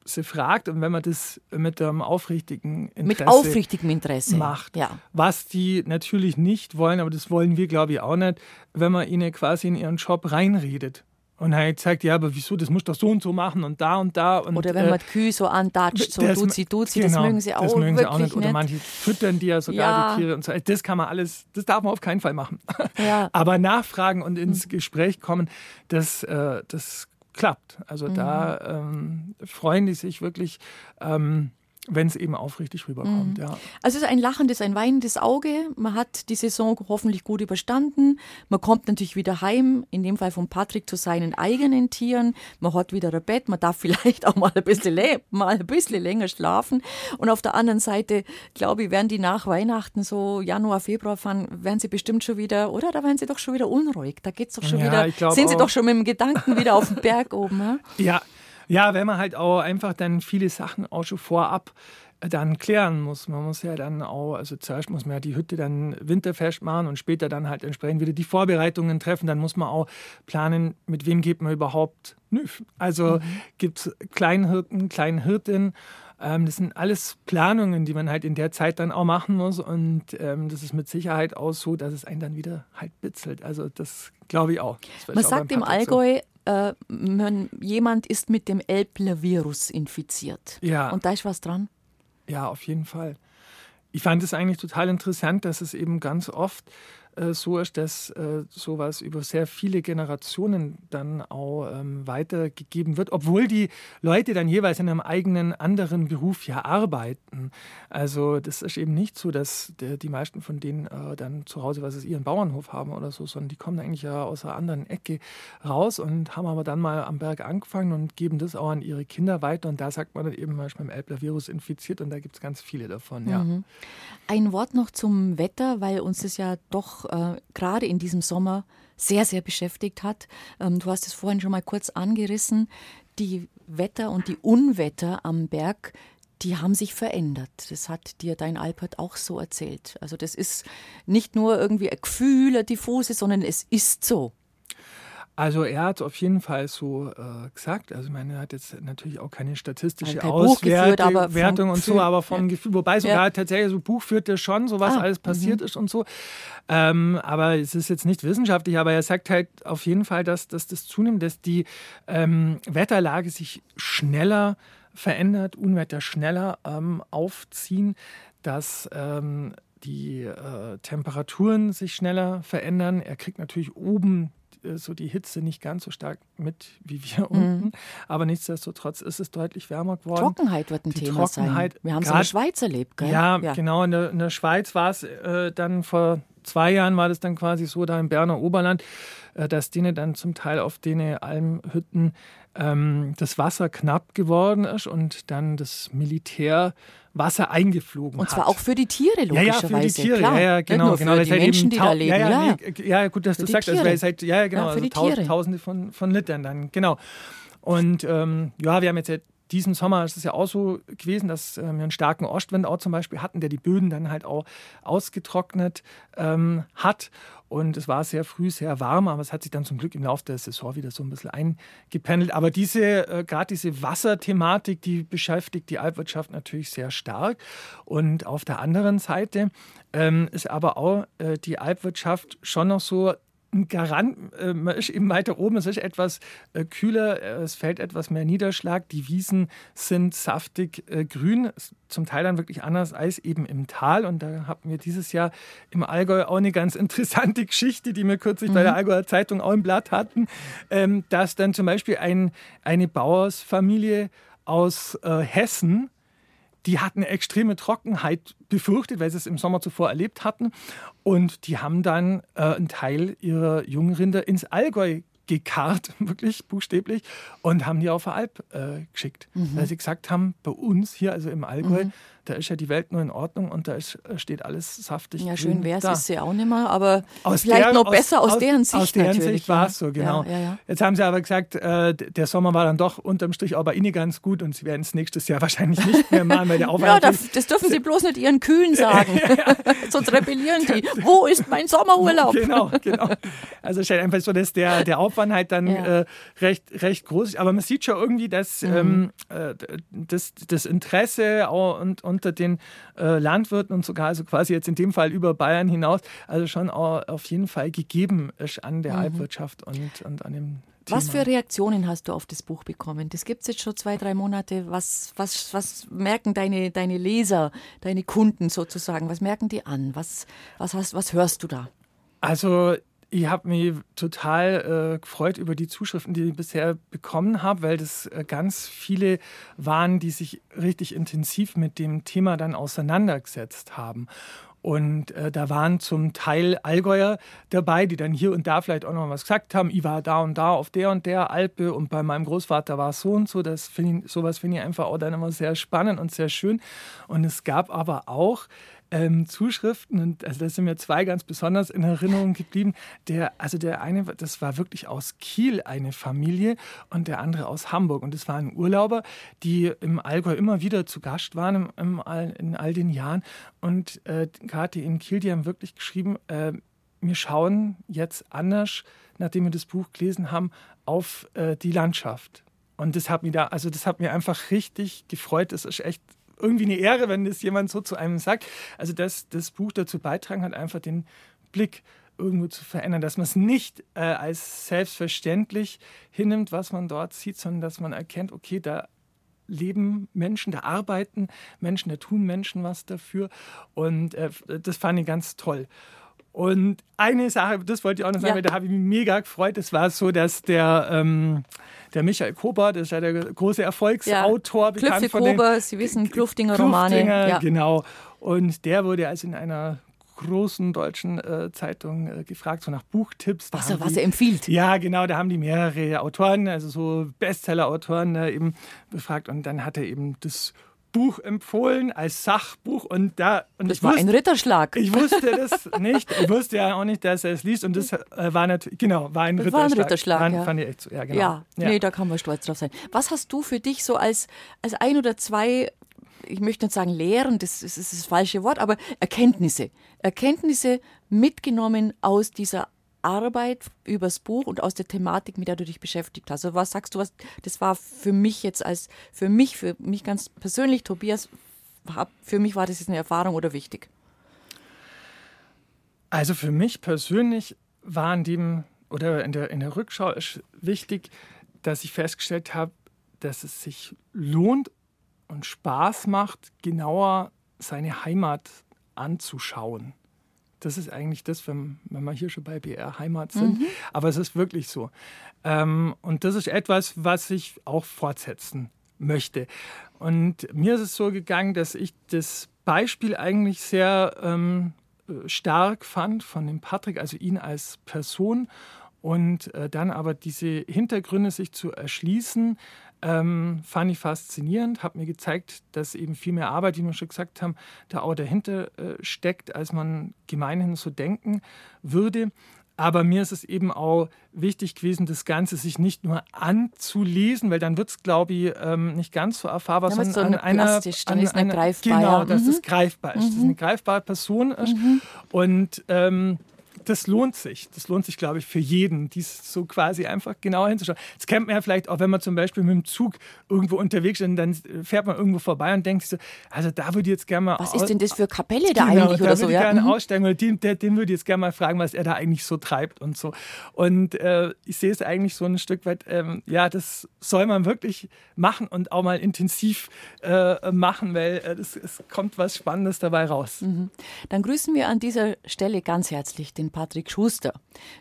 sie fragt und wenn man das mit einem aufrichtigen Interesse mit aufrichtigem Interesse macht, ja. was die natürlich nicht wollen, aber das wollen wir glaube ich auch nicht, wenn man ihnen quasi in ihren Job reinredet. Und halt sagt, ja, aber wieso, das muss doch so und so machen und da und da. Und, oder wenn man äh, die Kühe so andatscht, so das, duzi, duzi, genau, das mögen sie auch Das mögen sie auch nicht. Oder manche füttern die ja sogar ja. die Tiere und so. Das kann man alles, das darf man auf keinen Fall machen. Ja. Aber nachfragen und ins Gespräch kommen, das, äh, das klappt. Also mhm. da ähm, freuen die sich wirklich. Ähm, wenn es eben aufrichtig rüberkommt. Mhm. Ja. Also es ist ein lachendes, ein weinendes Auge. Man hat die Saison hoffentlich gut überstanden. Man kommt natürlich wieder heim, in dem Fall von Patrick zu seinen eigenen Tieren. Man hat wieder ein Bett, man darf vielleicht auch mal ein bisschen, mal ein bisschen länger schlafen. Und auf der anderen Seite, glaube ich, werden die nach Weihnachten, so Januar, Februar fahren, werden sie bestimmt schon wieder, oder? Da werden sie doch schon wieder unruhig. Da geht es doch schon ja, wieder, sind sie auch. doch schon mit dem Gedanken wieder auf dem Berg oben. Ja? ja, ja, wenn man halt auch einfach dann viele Sachen auch schon vorab äh, dann klären muss. Man muss ja dann auch, also zuerst muss man ja die Hütte dann winterfest machen und später dann halt entsprechend wieder die Vorbereitungen treffen. Dann muss man auch planen, mit wem geht man überhaupt nüf. Also mhm. gibt es Kleinhirten, Kleinhirtinnen. Ähm, das sind alles Planungen, die man halt in der Zeit dann auch machen muss. Und ähm, das ist mit Sicherheit auch so, dass es einen dann wieder halt bitzelt. Also das glaube ich auch. Man sagt im Allgäu, äh, man, jemand ist mit dem Elbler-Virus infiziert. Ja. Und da ist was dran? Ja, auf jeden Fall. Ich fand es eigentlich total interessant, dass es eben ganz oft so ist, dass äh, sowas über sehr viele Generationen dann auch ähm, weitergegeben wird, obwohl die Leute dann jeweils in einem eigenen anderen Beruf ja arbeiten. Also das ist eben nicht so, dass die meisten von denen äh, dann zu Hause, was ist, ihren Bauernhof haben oder so, sondern die kommen eigentlich ja aus einer anderen Ecke raus und haben aber dann mal am Berg angefangen und geben das auch an ihre Kinder weiter. Und da sagt man dann eben manchmal im Elbler-Virus infiziert und da gibt es ganz viele davon, ja. Mhm. Ein Wort noch zum Wetter, weil uns das ja doch äh, gerade in diesem Sommer sehr, sehr beschäftigt hat. Ähm, du hast es vorhin schon mal kurz angerissen. Die Wetter und die Unwetter am Berg, die haben sich verändert. Das hat dir dein Alpert auch so erzählt. Also das ist nicht nur irgendwie ein Gefühl, ein diffuse, sondern es ist so. Also er hat auf jeden Fall so äh, gesagt. Also ich meine, er hat jetzt natürlich auch keine statistische Auswertung und so, aber vom ja. Gefühl, wobei sogar ja. tatsächlich so Buch führt er schon, so was ah, alles passiert -hmm. ist und so. Ähm, aber es ist jetzt nicht wissenschaftlich, aber er sagt halt auf jeden Fall, dass, dass das zunimmt, dass die ähm, Wetterlage sich schneller verändert, Unwetter schneller ähm, aufziehen, dass ähm, die äh, Temperaturen sich schneller verändern. Er kriegt natürlich oben so die Hitze nicht ganz so stark mit wie wir mhm. unten. Aber nichtsdestotrotz ist es deutlich wärmer geworden. Trockenheit wird ein die Thema Trockenheit, sein. Wir haben es in der Schweiz erlebt, gell? Ja, ja. genau. In der, in der, Schweiz war es äh, dann vor zwei Jahren war das dann quasi so da im Berner Oberland, äh, dass denen dann zum Teil auf den Almhütten ähm, das Wasser knapp geworden ist und dann das Militär Wasser eingeflogen Und zwar hat. auch für die Tiere, logischerweise. Ja, ja, für die Tiere, Klar. ja, ja, Nicht genau. genau für die halt Menschen, die da leben. Ja, ja, nee, ja gut, dass Für du sagst, also, Tiere. weil es halt, ja, genau, Ja, also taus Tiere. Tausende von, von Litern dann, genau. Und ähm, ja, wir haben jetzt ja diesen Sommer ist es ja auch so gewesen, dass ähm, wir einen starken Ostwind auch zum Beispiel hatten, der die Böden dann halt auch ausgetrocknet ähm, hat. Und es war sehr früh sehr warm, aber es hat sich dann zum Glück im Laufe der Saison wieder so ein bisschen eingependelt. Aber diese, äh, gerade diese Wasserthematik, die beschäftigt die Alpwirtschaft natürlich sehr stark. Und auf der anderen Seite ähm, ist aber auch äh, die Alpwirtschaft schon noch so Garant, äh, man ist eben weiter oben, es ist etwas äh, kühler, äh, es fällt etwas mehr Niederschlag, die Wiesen sind saftig äh, grün, zum Teil dann wirklich anders als eben im Tal. Und da hatten wir dieses Jahr im Allgäu auch eine ganz interessante Geschichte, die wir kürzlich bei der Allgäuer Zeitung auch im Blatt hatten, ähm, dass dann zum Beispiel ein, eine Bauersfamilie aus äh, Hessen, die hatten eine extreme Trockenheit befürchtet, weil sie es im Sommer zuvor erlebt hatten. Und die haben dann äh, einen Teil ihrer Jungrinder ins Allgäu gekarrt, wirklich buchstäblich, und haben die auf der Alp äh, geschickt. Weil sie gesagt haben, bei uns hier, also im Allgäu, da ist ja die Welt nur in Ordnung und da ist, äh, steht alles saftig. Ja, schön wäre es, ist sie auch nicht mehr, aber Aus vielleicht der- noch besser aus, deren Sicht Aus deren natürlich. Sicht war es so, genau. Ja, ja, ja. Jetzt haben sie aber gesagt, äh, der Sommer war dann doch unterm Strich auch bei Ihnen ganz gut und sie werden es nächstes Jahr wahrscheinlich nicht mehr machen, weil der Aufwand Ja, das, das dürfen Sie bloß nicht Ihren Kühen sagen. Sonst rebellieren die. Wo ist mein Sommerurlaub? Genau, genau. Also es ist halt einfach so, dass der, der Aufwand halt dann. Mhm. äh, recht, recht groß ist. Aber man sieht schon irgendwie, dass ähm, äh, das, das Interesse auch und, unter den äh, Landwirten und sogar also quasi jetzt in dem Fall über Bayern hinaus, also schon auch auf jeden Fall gegeben ist an der Alpwirtschaft und, und an dem Thema. Mhm. Was für Reaktionen hast du auf das Buch bekommen? Das gibt es jetzt schon zwei, drei Monate. Was, was, was merken deine, deine Leser, deine Kunden sozusagen? Was merken die an? Was, was, hast, was hörst du da? Also ich habe mich total äh, gefreut über die Zuschriften, die ich bisher bekommen habe, weil das äh, ganz viele waren, die sich richtig intensiv mit dem Thema dann auseinandergesetzt haben. Und äh, da waren zum Teil Allgäuer dabei, die dann hier und da vielleicht auch noch was gesagt haben. Ich war da und da auf der und der Alpe und bei meinem Großvater war es so und so. Das find ich, sowas finde ich einfach auch dann immer sehr spannend und sehr schön. Und es gab aber auch ähm, Zuschriften und also das sind mir zwei ganz besonders in Erinnerung geblieben. Der, also der eine, das war wirklich aus Kiel eine Familie und der andere aus Hamburg. Und das waren Urlauber, die im Allgäu immer wieder zu Gast waren im, im all, in all den Jahren. Und äh, gerade in Kiel, die haben wirklich geschrieben, äh, wir schauen jetzt anders, nachdem wir das Buch gelesen haben, auf äh, die Landschaft. Und das hat mich da, also das hat mir einfach richtig gefreut. Das ist echt irgendwie eine Ehre, wenn das jemand so zu einem sagt. Also dass das Buch dazu beitragen hat, einfach den Blick irgendwo zu verändern, dass man es nicht äh, als selbstverständlich hinnimmt, was man dort sieht, sondern dass man erkennt, okay, da leben Menschen, da arbeiten Menschen, da tun Menschen was dafür. Und äh, das fand ich ganz toll. Und eine Sache, das wollte ich auch noch sagen, Ja. weil da habe ich mich mega gefreut. Es war so, dass der, ähm, der Michael Kober, das ist ja der große Erfolgsautor, bekannt Klüfte von den Kober, Sie wissen, Kluftinger Romane. Ja. genau. Und der wurde also in einer großen deutschen äh, Zeitung äh, gefragt, so nach Buchtipps. Da Was, er, was die- er empfiehlt. ja, genau, da haben die mehrere Autoren, also so Bestseller-Autoren äh, eben befragt und dann hat er eben das Buch empfohlen als Sachbuch und da und Das ich war wusste, ein Ritterschlag. ich wusste das nicht, ich wusste ja auch nicht, dass er es liest und das äh, war natürlich genau war ein Das Ritterschlag. war ein Ritterschlag, fand, ja. fand ich echt so, ja genau. Ja, nee, da kann man stolz drauf sein. Was hast du für dich so als, als ein oder zwei, ich möchte nicht sagen Lehren, das ist das falsche Wort, aber Erkenntnisse. Erkenntnisse mitgenommen aus dieser Arbeit übers Buch und aus der Thematik, mit der du dich beschäftigt hast. Also was sagst du, was, das war für mich jetzt als, für mich, für mich ganz persönlich, Tobias, für mich war das jetzt eine Erfahrung oder wichtig? Also für mich persönlich war in dem oder in der, in der Rückschau ist wichtig, dass ich festgestellt habe, dass es sich lohnt und Spaß macht, genauer seine Heimat anzuschauen. Das ist eigentlich das, wenn, wenn wir hier schon bei BR Heimat sind. Aber es ist wirklich so. Ähm, und das ist etwas, was ich auch fortsetzen möchte. Und mir ist es so gegangen, dass ich das Beispiel eigentlich sehr ähm, äh, stark fand von dem Patrick, also ihn als Person. Und äh, dann aber diese Hintergründe sich zu erschließen, ähm, fand ich faszinierend, hat mir gezeigt, dass eben viel mehr Arbeit, wie wir schon gesagt haben, da auch dahinter äh, steckt, als man gemeinhin so denken würde. Aber mir ist es eben auch wichtig gewesen, das Ganze sich nicht nur anzulesen, weil dann wird es, glaube ich, ähm, nicht ganz so erfahrbar, ja, sondern so eine an einer, plastisch, dann ist eine greifbar. Genau, dass mhm. es greifbar ist, mhm. dass es eine greifbare Person ist. Mhm. Und ähm, das lohnt sich. Das lohnt sich, glaube ich, für jeden, dies so quasi einfach genauer hinzuschauen. Das kennt man ja vielleicht auch, wenn man zum Beispiel mit dem Zug irgendwo unterwegs ist und dann fährt man irgendwo vorbei und denkt sich so, also da würde ich jetzt gerne mal. Was ist denn das für Kapelle da genau, eigentlich da oder so? Ich ja? gerne mhm. aussteigen oder den, den, würde ich jetzt gerne mal fragen, was er da eigentlich so treibt und so. Und äh, ich sehe es eigentlich so ein Stück weit, ähm, ja, das soll man wirklich machen und auch mal intensiv äh, machen, weil äh, es, es kommt was Spannendes dabei raus. Mhm. Dann grüßen wir an dieser Stelle ganz herzlich den Patrick Schuster.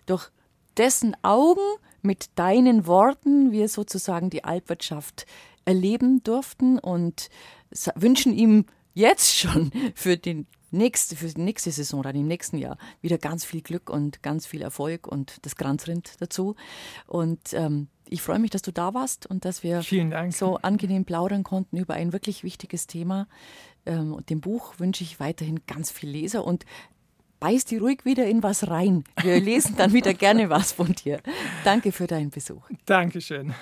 Durch dessen Augen mit deinen Worten wir sozusagen die Alpwirtschaft erleben durften und wünschen ihm jetzt schon für, den nächste, für die nächste Saison oder im nächsten Jahr wieder ganz viel Glück und ganz viel Erfolg und das Kranzrind dazu. Und ähm, ich freue mich, dass du da warst und dass wir so angenehm plaudern konnten über ein wirklich wichtiges Thema. Ähm, und dem Buch wünsche ich weiterhin ganz viel Leser und beiß die ruhig wieder in was rein. Wir lesen dann wieder gerne was von dir. Danke für deinen Besuch. Dankeschön.